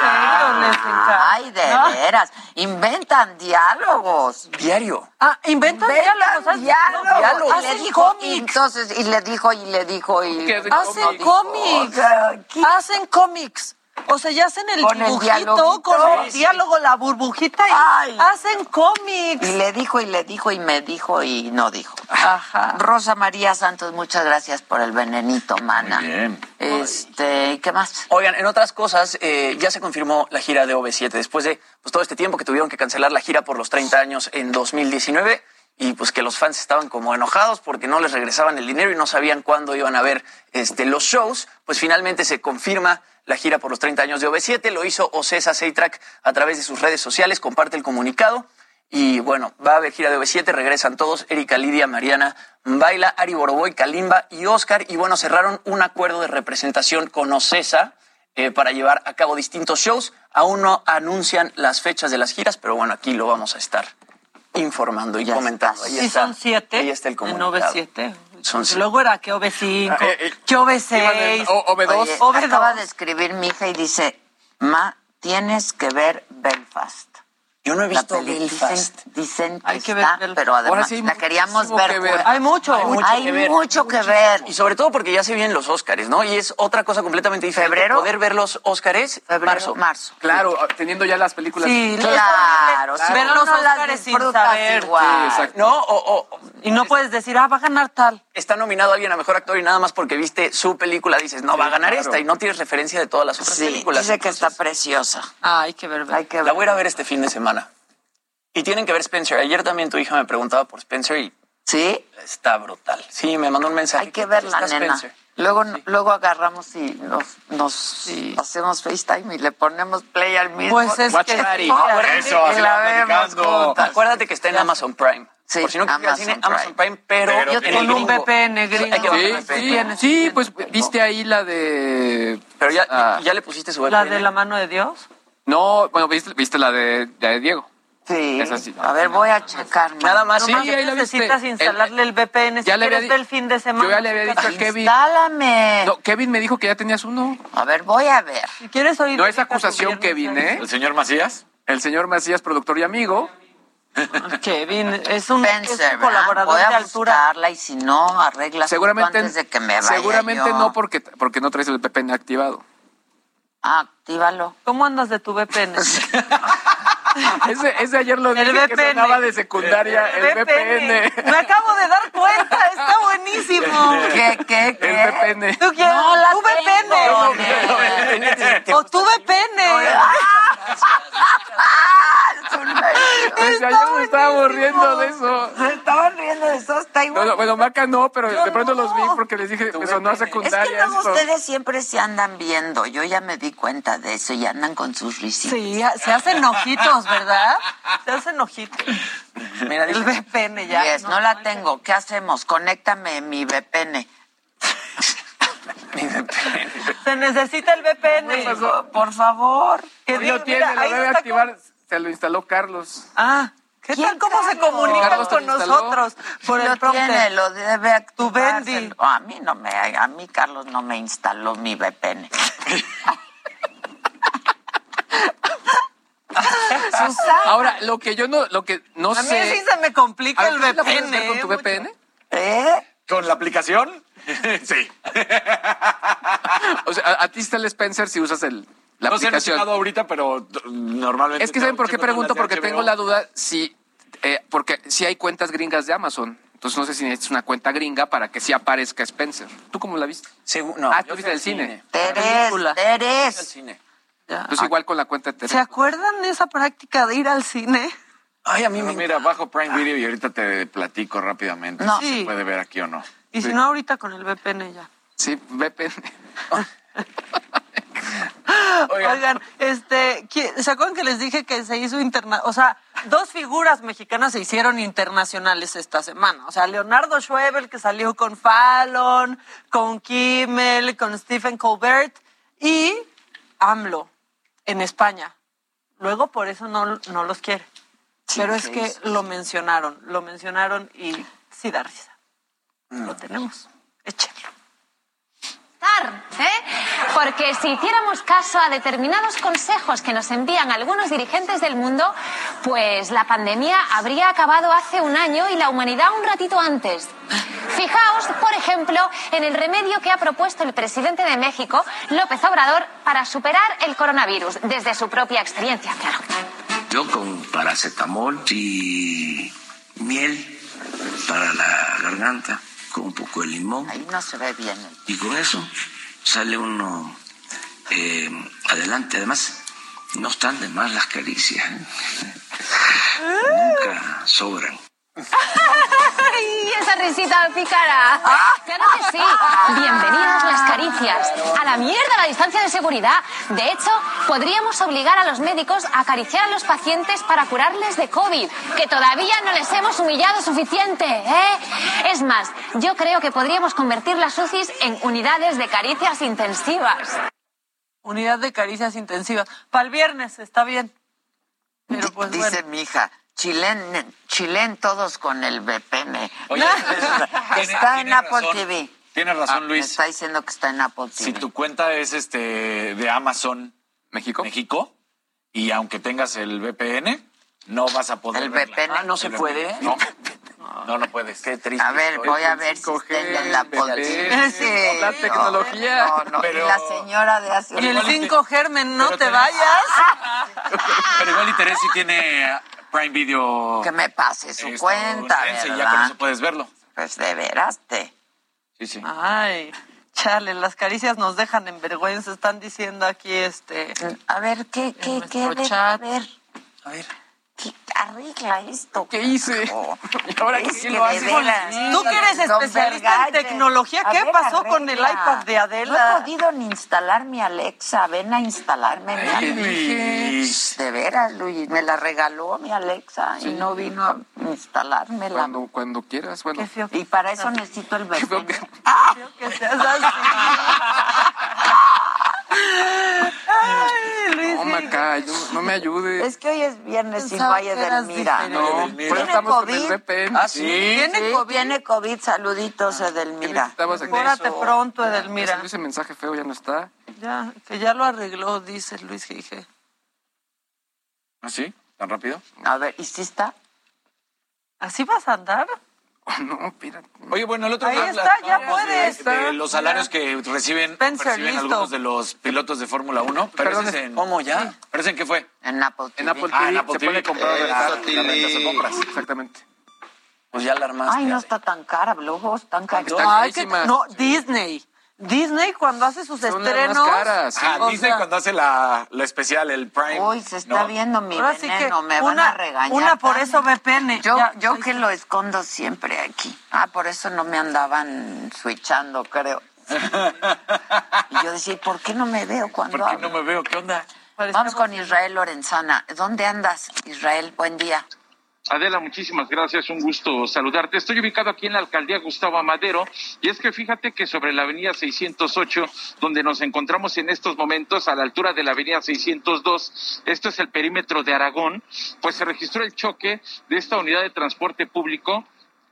ya. Ay, de No. veras. Inventan diálogos. Diario. Ah, inventan Inventan diálogos. ¿has- diálogos. diálogos. Y le Hacen dijo, y cómics. entonces, y le dijo, y le dijo, y... ¿Qué hacen no Hacen dijo. cómics. Hacen cómics. O sea, ya hacen el Con dibujito, con el Sí, diálogo, la burbujita y Ay. hacen cómics. Y le dijo, y le dijo, y me dijo, y no dijo. Ajá. Rosa María Santos, muchas gracias por el venenito, mana. Muy bien. Este, ¿y ¿qué más? Oigan, en otras cosas, eh, ya se confirmó la gira de OV7 después de pues, todo este tiempo que tuvieron que cancelar la gira por los 30 años en 2019. Y pues que los fans estaban como enojados porque no les regresaban el dinero y no sabían cuándo iban a ver este, los shows, pues finalmente se confirma la gira por los 30 años de OV7, lo hizo Ocesa Seitrack a través de sus redes sociales, comparte el comunicado. Y bueno, va a haber gira de OV7, regresan todos, Erika, Lidia, Mariana, Baila, Ari Boroboy, Kalimba y Oscar. Y bueno, cerraron un acuerdo de representación con Ocesa eh, para llevar a cabo distintos shows. Aún no anuncian las fechas de las giras, pero bueno, aquí lo vamos a estar informando y comentando. Ahí Sí, está, son siete. Ahí está el En comunicado. OV7. Son siete. Luego era que OV5, Ah, eh, eh, que OV6. iban en O- OV2. Oye, OV2. acaba de escribir mi hija y dice, Ma, tienes que ver Belfast. Yo no he visto Belfast. Dicen, dicen que, Hay que ver está, pero además Ahora sí hay la queríamos ver. que ver. Hay mucho. Hay mucho Hay que ver. mucho que ver. Y sobre todo porque ya se vienen los Óscares, ¿no? Y es otra cosa completamente diferente. ¿Febrero? Poder ver los Óscares Febrero, marzo. marzo. Claro, teniendo ya las películas. Sí, Claro, si Ver los Óscares sin saber. igual. Sí, exacto. No, o, o Y no puedes decir, ah, va a ganar tal. está nominado alguien a mejor actor y nada más porque viste su película dices, no, va a ganar claro. esta y no tienes referencia de todas las otras Sí, películas. dice que está preciosa. Ah, hay que ver. Hay que La voy a ir a ver este fin de semana. Y tienen que ver Spencer. Ayer también tu hija me preguntaba por Spencer y ¿Sí? está brutal. Sí, me mandó un mensaje. Hay que verla, Está nena. Spencer. Luego, luego agarramos y nos, nos hacemos FaceTime y le ponemos play al mismo. Pues es Watch que party. sí, Eso, así la vemos. Acuérdate que está en Amazon Prime. Sí, por si no quieres Amazon cine, Amazon Prime, pero, Pero el con un. VPN gringo. Que Sí, sí, sí, pues viste ahí la de. Pero ya, Ah. ya le pusiste su VPN. La de la mano de Dios. No, bueno, viste, viste la de, la de Diego. Sí. Sí. A ver, voy a checar. Nada más, sí, Nomás ahí la viste. necesitas El- instalarle el, VPN. Si ya le había quieres di- ver el fin de semana. Yo ya le había dicho a. Kevin. Instálame. No, Kevin me dijo que ya tenías uno. A ver, voy a ver. Si quieres oír. No es acusación, Kevin, ¿eh? ¿El señor Macías? El señor Macías, productor y amigo. Kevin, es un, es colaborador Voy de a altura. buscarla y si no, arreglas Seguramente, antes de que me vaya seguramente yo. no porque, porque no traes el VPN activado. Ah, actívalo. ¿Cómo andas de tu VPN? Ese, ese ayer lo El dije que VPN. sonaba de secundaria, el VPN. Me acabo de dar cuenta, está buenísimo. ¿Qué, qué, qué? El VPN. ¿Tú quieres? No la VPN. O tu VPN. Desde ayer nos estábamos riendo de eso. Se estaban riendo de eso, está No, igual. no, bueno, Maca no, pero Yo de pronto no. los vi porque les dije que sonó a Es que secundaria luego esto. ustedes siempre se andan viendo. Yo ya me di cuenta de eso y andan con sus risitas. Sí, se hacen ojitos, ¿verdad? Se hacen ojitos. Mira, El VPN ya. Yes, no, la tengo. ¿Qué hacemos? Conéctame mi VPN. mi VPN. Se necesita el VPN. Por favor. Que No diga, lo tiene, mira, lo debe activar. Se lo instaló Carlos. Ah, ¿qué ¿Quién, tal cómo se comunican Carlos con lo nosotros? Por lo el prompter. tiene, lo debe activar. Tu Bendy. A mí no me, a mí Carlos no me instaló mi VPN. Susana. Ahora, lo que yo no, lo que no A mí sé. sí se me complica el ver, ¿tú sí la puedes VPN. hacer con tu ¿eh? VPN? ¿Eh? ¿Con la aplicación? sí. O sea, a, a ti está el Spencer si usas el, la no se han aplicación. checado ahorita, pero normalmente... Es que ¿saben por qué pregunto? Porque tengo la duda si, eh, porque si hay cuentas gringas de Amazon. Entonces no sé si necesitas una cuenta gringa para que sí aparezca Spencer. ¿Tú cómo la viste? Segu- no, Ah, tú viste fui el al cine. Teres. Al Teres. cine. Ya. Entonces igual con la cuenta de ¿Se Tere. acuerdan de esa práctica de ir al cine? Ay, a mí Pero me mira, bajo Prime Video y ahorita te platico rápidamente No. si Sí. se puede ver aquí o no. Y si no, ahorita con el VPN ya. Sí, VPN. Oigan, este, ¿qui- ¿se acuerdan que les dije que se hizo interna, o sea, dos figuras mexicanas se hicieron internacionales esta semana? O sea, Leonardo Schwebel que salió con Fallon, con Kimmel, con Stephen Colbert y AMLO en España. Luego por eso no, no los quiere. Pero es que lo mencionaron, lo mencionaron y sí da risa. Lo tenemos. ¿Eh? Porque si hiciéramos caso a determinados consejos que nos envían algunos dirigentes del mundo, pues la pandemia habría acabado hace un año y la humanidad un ratito antes. Fijaos, por ejemplo, en el remedio que ha propuesto el presidente de México, López Obrador, para superar el coronavirus, desde su propia experiencia, claro. Yo con paracetamol y miel para la garganta, con un poco de limón. Ahí no se ve bien. Y con eso sale uno eh, adelante. Además, no están de más las caricias. ¿eh? Nunca sobran. ¡Ay, esa risita pícara! ¡Claro que sí! Bienvenidos las caricias. A la mierda la distancia de seguridad. De hecho, podríamos obligar a los médicos a acariciar a los pacientes para curarles de COVID, que todavía no les hemos humillado suficiente, ¿eh? Es más, yo creo que podríamos convertir las UCIs en unidades de caricias intensivas. Unidad de caricias intensivas. Para el viernes, está bien. Pero pues Dice bueno. mi hija, chilen, chilen todos con el VPN. Oye, está en Apple razón. TV. Tienes razón, Ah, me Luis. está diciendo que está en Apple TV. Si tu cuenta es este de Amazon México, México y aunque tengas el VPN, no vas a poder El. VPN. Ah, no se El puede. No, no, no puedes. Qué triste. A ver, voy a ver si está en la Apple TV. Sí, la tecnología. No, no, Pero- y la señora de hace Y el igual y te- 5 germen, no pero te te- vayas. Pero igual y Teresa sí tiene Prime Video. que me pase su cuenta, y ya con ¿verdad? eso puedes verlo. Pues de veras te. Sí, sí. Ay, chale, las caricias nos dejan en vergüenza, están diciendo aquí este. A ver, ¿qué, qué, qué? A ver, A ver. ¿Qué- arregla esto. ¿Qué hice? ¿Y ahora Es quién que lo hace? Tú que eres especialista en tecnología, ¿qué ver, pasó con el iPad de No he Adela? podido ni instalar mi Alexa. Ven a instalarme mi Ay, Alexa. Luis. De veras, Luis. Me la regaló mi Alexa y no vino a instalármela. Cuando, cuando quieras, bueno. Qué feo. Y para eso necesito el VPN. que- Que seas así. Ay. No, no, no me ayudes. Es que hoy es viernes y Pensaba Valle Delmira. diferente. No, Edelmira. ¿Tiene estamos con COVID? el VPN. Ah, sí. ¿Tiene Sí, COVID? tiene COVID. Saluditos, Edelmira. necesitabas aquí? Cúrate pronto, Edelmira. ese mensaje feo ya no está. Ya, que ya lo arregló, dice Luis Gige. ¿Ah, sí? ¿Tan rápido? A ver, ¿y si está? ¿Así vas a andar? No, espérate. Oye, bueno, el otro Ahí está, ya puedes. de, de los salarios que reciben, Spencer, listo. algunos de los pilotos de Fórmula 1. Pero Perdón, ese es en, ¿Cómo ya? ¿Pero en qué fue? En Apple TV. En Apple Ah, TV en Apple se TV. puede comprar Eh, la, la la rentas o compras. Exactamente. Pues ya la armaste. Ay, no está tan cara, luego tan cara. Están Ay, que, no, Disney. Disney cuando hace sus Son las estrenos. más caras. Ah, o Disney sea, cuando hace la, la especial, el Prime. Uy, se está ¿no? viendo mi Ahora sí que veneno, me van a regañar. una por también. eso VPN. Yo, Ya, yo que lo escondo siempre aquí. Ah, por eso no me andaban switchando, creo. Y yo decía, ¿y ¿por qué no me veo cuando ¿Por qué hablo? no me veo? ¿Qué onda? Vamos con Israel Lorenzana. ¿Dónde andas, Israel? Buen día. Adela, muchísimas gracias, un gusto saludarte. Estoy ubicado aquí en la alcaldía Gustavo Amadero y es que fíjate que sobre la avenida 608, donde nos encontramos en estos momentos, a la altura de la avenida 602, esto es el perímetro de Aragón, pues se registró el choque de esta unidad de transporte público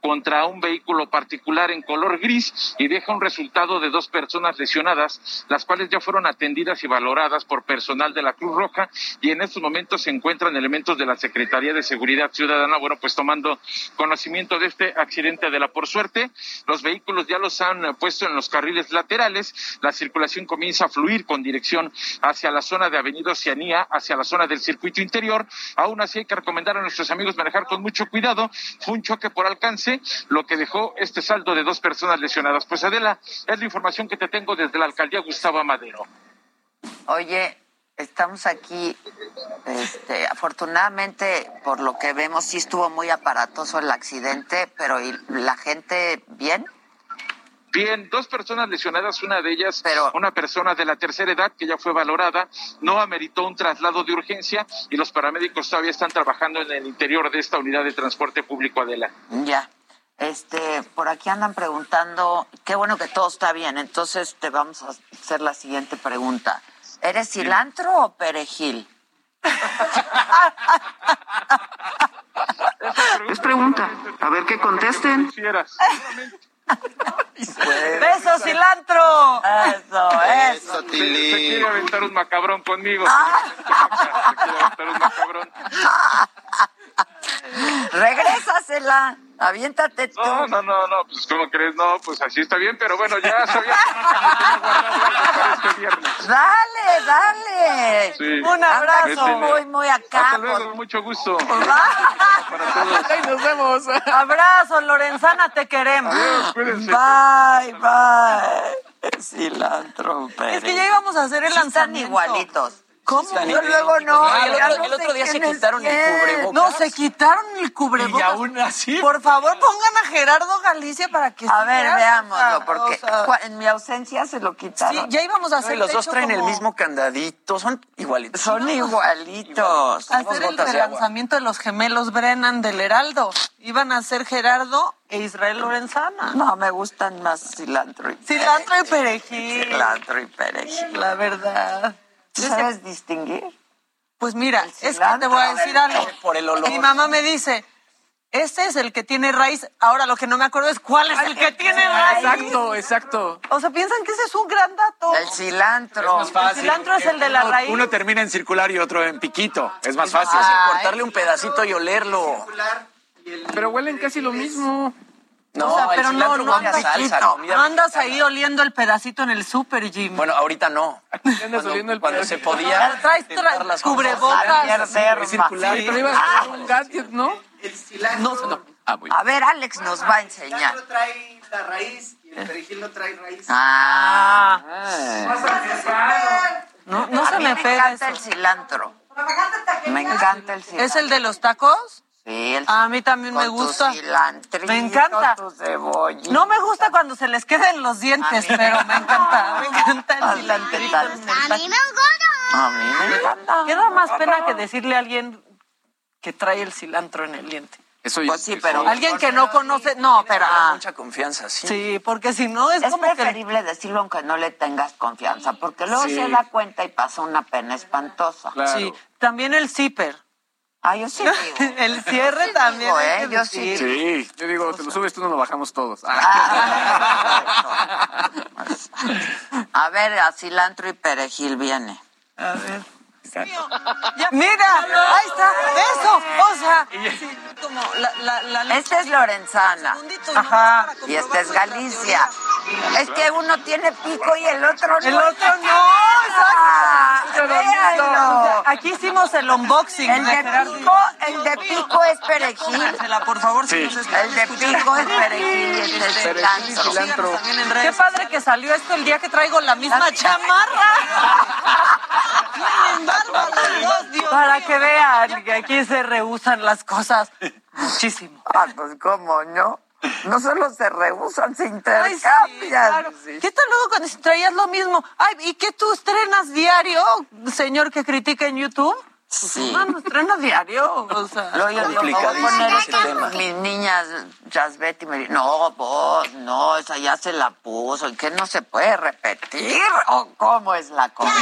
contra un vehículo particular en color gris y deja un resultado de dos personas lesionadas, las cuales ya fueron atendidas y valoradas por personal de la Cruz Roja y en estos momentos se encuentran elementos de la Secretaría de Seguridad Ciudadana, bueno, pues tomando conocimiento de este accidente de la por suerte, los vehículos ya los han puesto en los carriles laterales, la circulación comienza a fluir con dirección hacia la zona de Avenida Oceanía, hacia la zona del circuito interior, aún así hay que recomendar a nuestros amigos manejar con mucho cuidado, fue un choque por alcance, lo que dejó este saldo de dos personas lesionadas. Pues Adela, es la información que te tengo desde la alcaldía Gustavo Amadero. Oye, estamos aquí, este, afortunadamente, por lo que vemos, sí estuvo muy aparatoso el accidente, pero ¿y la gente bien? Bien, dos personas lesionadas, una de ellas, una persona de la tercera edad que ya fue valorada, no ameritó un traslado de urgencia y los paramédicos todavía están trabajando en el interior de esta unidad de transporte público Adela. Ya. Este, por aquí andan preguntando, qué bueno que todo está bien, entonces te vamos a hacer la siguiente pregunta. ¿Eres cilantro o perejil? Es pregunta. A ver qué contesten. ¡Beso, cilantro! Eso, eso. Se, se quiere aventar un macabrón conmigo. Se quiere aventar un macabrón. Regrésasela, aviéntate tú. No, no, no, no, pues ¿cómo crees? No, pues así está bien, pero bueno, ya sabía que para este viernes. Dale, dale. Sí. Un abrazo muy, muy acá. Hasta luego, mucho gusto. Ay, nos vemos. Abrazo, Lorenzana, te queremos. cuídense. Bye, bye. Cilantro, Es que ya íbamos a hacer el Sí están igualitos. ¿Cómo? Yo luego no. Ah, el otro- no el otro día se quitaron el cubrebocas. No, se quitaron el cubrebocas. Y aún así. Por favor, pongan a Gerardo Galicia para que A ver, veámoslo, porque o sea, cua- en mi ausencia se lo quitaron. Sí, ya íbamos a No, hacer y los dos traen el mismo candadito, son igualitos. Son igualitos. Hacer el gotas de relanzamiento de los gemelos Brennan del Heraldo. Iban a ser Gerardo e Israel Lorenzana. No, me gustan más cilantro y Cilantro y perejil. cilantro y perejil. La verdad. ¿Tú sabes distinguir? Pues mira, es que te voy a decir algo. Por el olor. Mi mamá me dice, este es el que tiene raíz. Ahora lo que no me acuerdo es cuál es el que tiene raíz. Exacto, exacto. O sea, piensan que ese es un gran dato. El cilantro. Es más fácil. El cilantro es el de la Uno- raíz. Uno termina en circular y otro en piquito. Es más fácil. Fácil cortarle un pedacito y olerlo. Pero huelen casi lo mismo. No, o sea, el pero no, cilantro no a andas, salsa, no andas ahí oliendo el pedacito en el super Jim. Bueno, ahorita no. Andas oliendo el Cuando se podía. traes tentar tra- las cosas. cubrebocas. Circular. Pero ibas a hacer un gadget, ¿no? El cilantro, No, no. Ah, muy bien. A ver, Alex nos va a enseñar. cilantro trae la raíz y el perejil no trae raíz. Ah, No, no a se mí me me pega encanta eso. el cilantro. Me encanta el cilantro. ¿Es el de los tacos? Sí, el A mí también me con gusta. Me encanta. tu cebollita. No me gusta cuando se les queden los dientes, pero me encanta. Me encanta el cilantrito. en el taco. A mí me encanta. ¿Qué da más pena que decirle a alguien que trae el cilantro en el diente? Eso. Pues sí, pero Alguien que no conoce, no, pero Ah, mucha confianza, sí. sí, porque si no es, es como que preferible decirlo aunque no le tengas confianza, porque luego Sí. se da cuenta y pasa una pena espantosa. Claro. sí, también el zipper, Ah, yo sí digo. el cierre también. digo, ¿eh? Yo sí decir. Sí, yo digo, te lo subes tú, nos lo bajamos todos. Ah. A ver, a cilantro y perejil viene. A ver. Mira, ahí está, eso, o sea, sí, como la, la, la Este es Lorenzana. Para Y este es Galicia. Es que uno tiene pico y el otro no. El otro no, Ah. Aquí hicimos el unboxing. El de pico, el de pico es perejil. Por favor, si nos El de escuchando. pico es perejil este es Perejil cilantro. Qué padre que salió esto el día que traigo la misma chamarra. Dios Para que vean que aquí se rehusan las cosas muchísimo. Ah, pues cómo no. No solo se rehusan, se Ay, sí, intercambian. ¿Qué tal luego cuando traías lo mismo? Ay, ¿y qué tú estrenas diario, señor que critica en YouTube? Sí. No, no estrena diario. O sea, Luego yo me Complicadísimo tema. Mis niñas, Jasbet, me dicen, no, vos, no, esa ya se la puso. ¿Y que no se puede repetir? ¿O cómo es la cosa?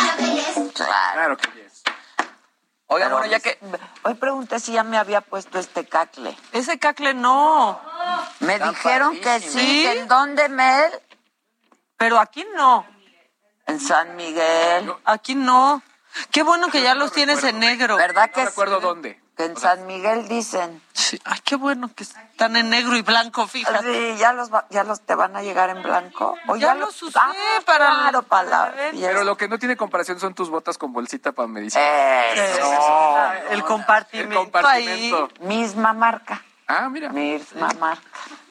Claro. Claro que Pero bueno, ya que. Hoy pregunté si ya me había puesto este cacle. ese cacle no. Me Está dijeron que sí, ¿Sí? que en dónde, Mel? Pero aquí no. En San Miguel. Aquí no. Qué bueno que ya los tienes en negro. ¿Verdad que No recuerdo sí? dónde. Que en San Miguel dicen. Sí. Ay, qué bueno que están en negro y blanco, fíjate. Sí, ya los, va- ya los te van a llegar en blanco. O Ya los usé Ah, para- claro, para la. Pero lo que no tiene comparación son tus botas con bolsita para medicina. Eso. el compartimento, El compartimento. Misma marca. Ah, mira. Misma marca.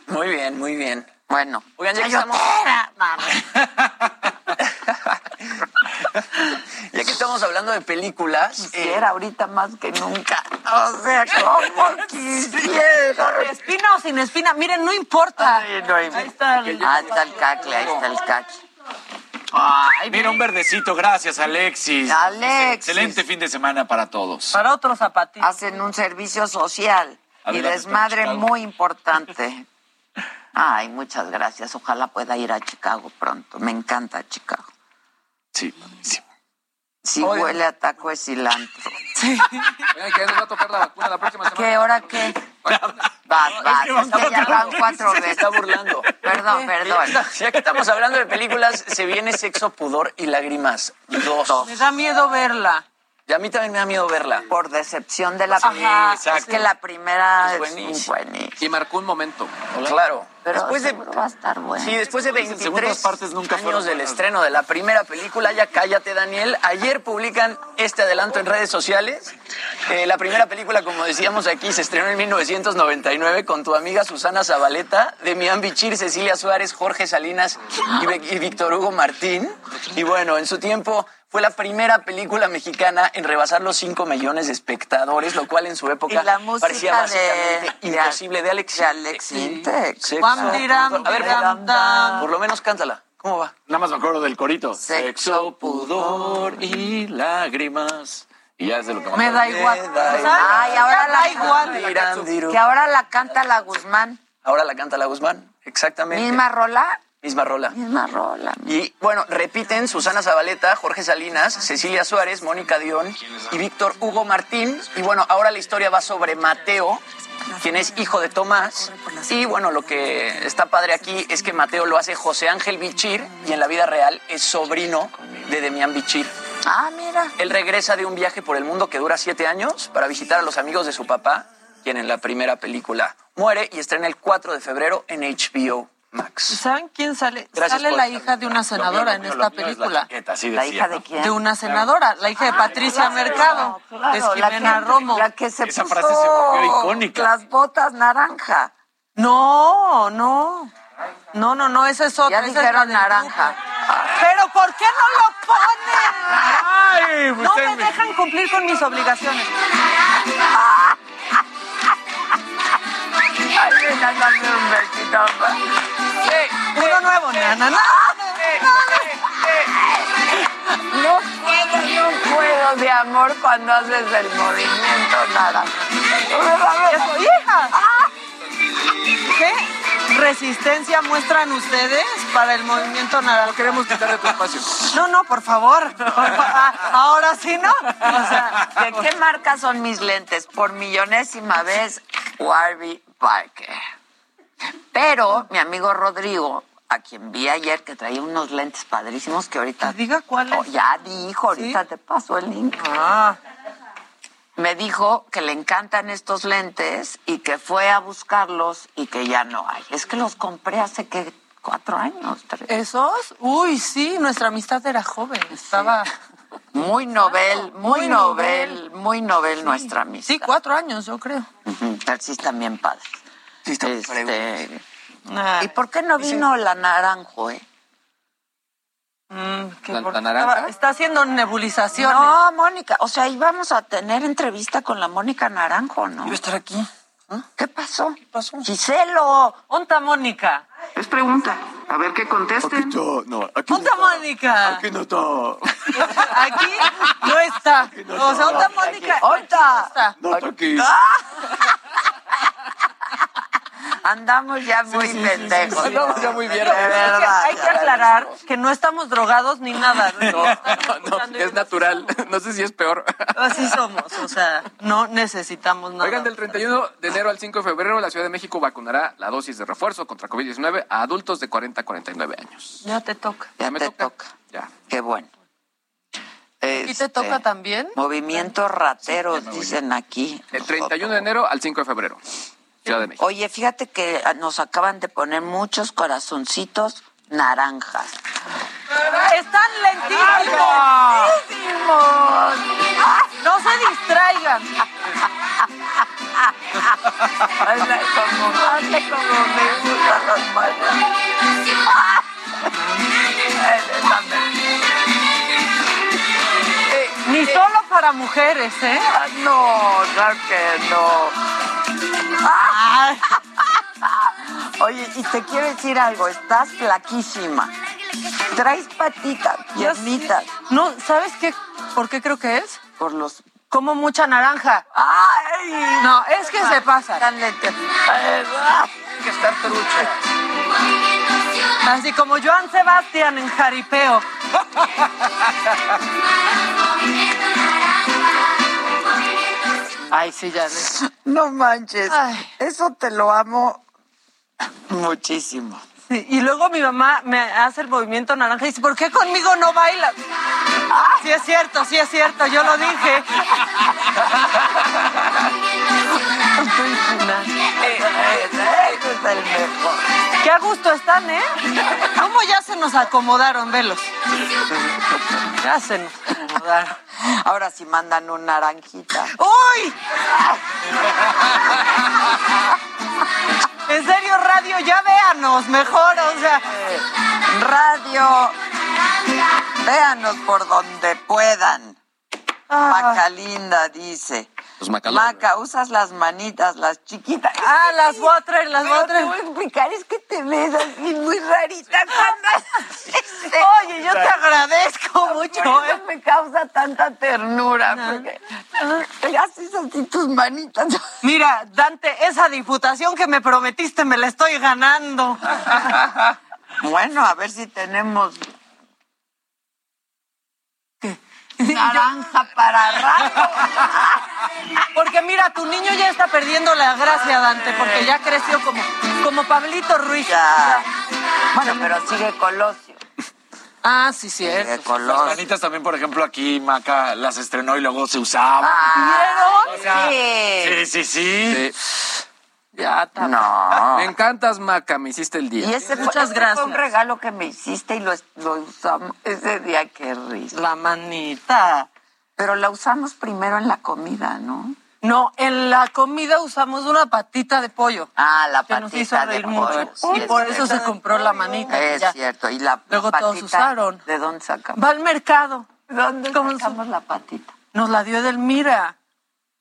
Muy bien, muy bien. Bueno. Oigan, ya que estamos. Estamos hablando de películas. eh, Quisiera ahorita más que nunca. O sea, como quisiera. ¿Con espina o sin espina? Miren, no importa. Ay, no hay- Ahí está. el- Ah, está el cacle, ahí está el cacle. Mira, un verdecito. Gracias, Alexis. Alexis. Excelente fin de semana para todos. Para otro zapatillo. Hacen un servicio social y Adelante, desmadre Chicago. muy importante. Ay, muchas gracias. Ojalá pueda ir a Chicago pronto. Me encanta Chicago. Sí, buenísimo. Si Oigan. huele a taco de cilantro. Oigan, que ya nos va a tocar la vacuna la próxima semana. ¿Qué hora qué? Vas, vas. Es que ya van cuatro se veces. está burlando. Perdón, perdón. Ya que estamos hablando de películas, se viene Sexo, Pudor y Lágrimas 2. Me da miedo verla. Y a mí también me da miedo verla. Por decepción de la Ajá, Es que la primera Es buenísima. Y marcó un momento. Claro. Pero después de, va a estar bueno. sí, después de Las segundas 23 partes nunca fueron años del buenas. estreno de la primera película, ya cállate Daniel, ayer publican este adelanto en redes sociales. Eh, la primera película, como decíamos aquí, se estrenó en 1999 con tu amiga Susana Zabaleta, Demián Bichir, Cecilia Suárez, Jorge Salinas y, y Víctor Hugo Martín. Y bueno, en su tiempo Fue la primera película mexicana en rebasar los 5 millones de espectadores, lo cual en su época parecía de- básicamente de- imposible. De Alex, de Alex Intec. Pudor. A ver, por lo menos cántala. ¿Cómo va? Nada más me acuerdo del corito. Sexo, pudor y lágrimas. Y ya es de lo que más Me da igual. ¿Sabes? Ay, ahora Me la da igual. Que ahora la canta la Guzmán. Ahora la canta la Guzmán. Exactamente. Misma rola. Misma rola. Misma rola. Y bueno, repiten Susana Zabaleta, Jorge Salinas, Cecilia Suárez, Mónica Dion y Víctor Hugo Martín. Y bueno, ahora la historia va sobre Mateo, quien es hijo de Tomás. Y bueno, lo que está padre aquí es que Mateo lo hace José Ángel Bichir y en la vida real es sobrino de Demián Bichir. Ah, mira. Él regresa de un viaje por el mundo que dura siete años para visitar a los amigos de su papá, quien en la primera película muere y estrena el 4 de febrero en HBO Max. ¿Saben quién sale? Gracias sale la estar. hija de una senadora en esta película. ¿La hija de quién? De una senadora, la hija de Patricia Mercado. Claro, es la Jimena que- Romo. La que se Esa puso frase se volvió icónica. Las botas naranja. No, no. No, no, no, esa es otra. Ya es dijeron naranja. Pero ¿por qué no lo ponen? Ay, No usted me me- dejan cumplir con mis obligaciones. Ay, ven a darme un besito. Uno nuevo, na, na, na. No puedo, no puedo de amor cuando haces el movimiento. Eso, hija. ¿Qué resistencia muestran ustedes para el movimiento naranja? Queremos quitarle tu espacio. No, no, por favor. Ah, Ahora sí, ¿no? O sea, ¿De qué marca son mis lentes? Por millonésima vez, Warby Parker. Pero mi amigo Rodrigo, a quien vi ayer que traía unos lentes padrísimos que ahorita... diga cuáles. Oh, ya dijo, ahorita te paso el link. Ah. Me dijo que le encantan estos lentes y que fue a buscarlos y que ya no hay. Es que los compré hace que cuatro años, tres. ¿Esos? Uy, sí, nuestra amistad era joven. Estaba. Muy novel, muy, Muy novel, novel. muy novel nuestra amistad. Sí, cuatro años, yo creo. Están bien padres. Sí, está Este, Ah, ¿Y por qué no vino la naranjo, eh? mm, que ¿La- la naranja? estaba- Está haciendo nebulizaciones. No, Mónica, o sea, íbamos a tener entrevista con la Mónica Naranjo, ¿no? Iba a estar aquí. ¿Qué pasó? ¿Qué pasó? Giselo. Onta Mónica. Es pregunta. A ver qué contesten. no, aquí Onta Mónica. no está. Aquí no está. O sea, Onta Mónica. Onta. está. No está aquí. Andamos ya muy pendejos. Andamos ya muy bien. De verdad. hay que aclarar que no estamos drogados ni nada. No, no, es natural. No sé si es peor. Así somos, o sea, no necesitamos nada. Oigan, del 31 de enero al 5 de febrero, la Ciudad de México vacunará la dosis de refuerzo contra COVID-19 a adultos de 40 a 49 años. Ya te toca. Ya Me te toca. toca. Ya. Qué bueno. ¿Y te Este, toca también? Movimientos rateros, dicen aquí. El 31 de enero al 5 de febrero, Ciudad de México. Oye, fíjate que ah, nos acaban de poner muchos corazoncitos naranjas. Están lentísimos. No se distraigan. Hazle como, hazle como me gustan los mayas. Ni solo para mujeres, ¿eh? Ah, No, claro que no. Ay, Oye, y te quiero decir algo, estás flaquísima. Traes patitas, piernitas, No, ¿sabes qué? ¿Por qué creo que es? por los... Como mucha naranja. ¡Ay! No, es que se pasa. Tan ah. Hay que estar trucha. Así como Joan Sebastián en jaripeo. Ay, sí, ya ves. No manches. Ay. Eso te lo amo muchísimo. Sí, y luego mi mamá me hace el movimiento naranja y dice, ¿por qué conmigo no bailas? Ah, sí es cierto, sí es cierto, yo lo dije. Qué a gusto están, ¿eh? ¿Cómo ya se nos acomodaron, velos? Ya se nos acomodaron. Ahora sí mandan un naranjita. ¡Uy! En serio, radio, ya véanos mejor, o sea. Radio Véanos por donde puedan. Ah. Maca linda dice. Los macalones. Maca, usas las manitas, las chiquitas. Ah, las traer, las Pero te voy a explicar, es que te ves así muy rarita cuando Oye, yo te agradezco mucho. Por ¿eh? eso me causa tanta ternura, porque te haces así tus manitas. Mira, Dante, esa diputación que me prometiste me la estoy ganando. Bueno, a ver si tenemos naranja para rato. Porque mira, tu niño ya está perdiendo la gracia, Dante, porque ya creció como, como Pablito Ruiz. Ya. Bueno, pero sigue Colosio. Ah, sí, cierto. Sigue Las manitas también, por ejemplo, aquí Maca las estrenó y luego se usaban. Ah, O sea, sí. sí, sí, sí. Ya. No. Me encantas, Maca, me hiciste el día. Y ese fue, Muchas ese gracias. fue un regalo que me hiciste y lo, lo usamos ese día, qué risa. La manita. Pero la usamos primero en la comida, ¿no? No, en la comida usamos una patita de pollo. Ah, la que nos hizo patita de mucho. pollo. sí, y es por eso se compró la manita. Es ya. cierto. Y la Luego patita, todos usaron. ¿De dónde sacamos? Va al mercado. ¿Dónde ¿Cómo sacamos la patita? Nos la dio Edelmira.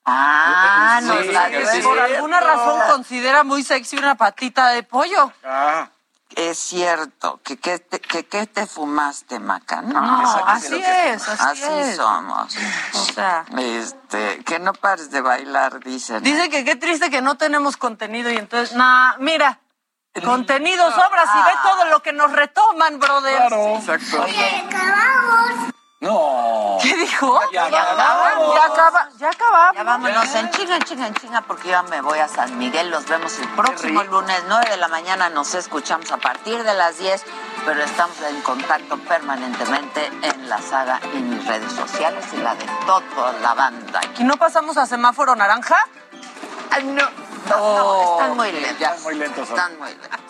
Ah, la sí. Por alguna razón considera muy sexy una patita de pollo. Ah, Es cierto. ¿Que qué te, que, qué te fumaste, Maca? No, No, así es, así, así es. somos. O sea, Este, que no pares de bailar, dicen. dice que qué triste que no tenemos contenido y entonces, nah, mira, contenido sobra si ve todo lo que nos retoman, brother. Exacto. No. ¿Qué dijo? Ya Ya acabamos. Ya, acaba, ya acabamos. Ya vámonos en chinga, en chinga, en chinga, porque ya me voy a San Miguel. Los vemos el próximo lunes, 9 de la mañana. Nos escuchamos a partir de las 10, pero estamos en contacto permanentemente en la saga y mis redes sociales y la de toda la banda. ¿Y no pasamos a semáforo naranja? Ay, no, no, no, están muy lentos. Ya, muy lentos. Están muy lentos.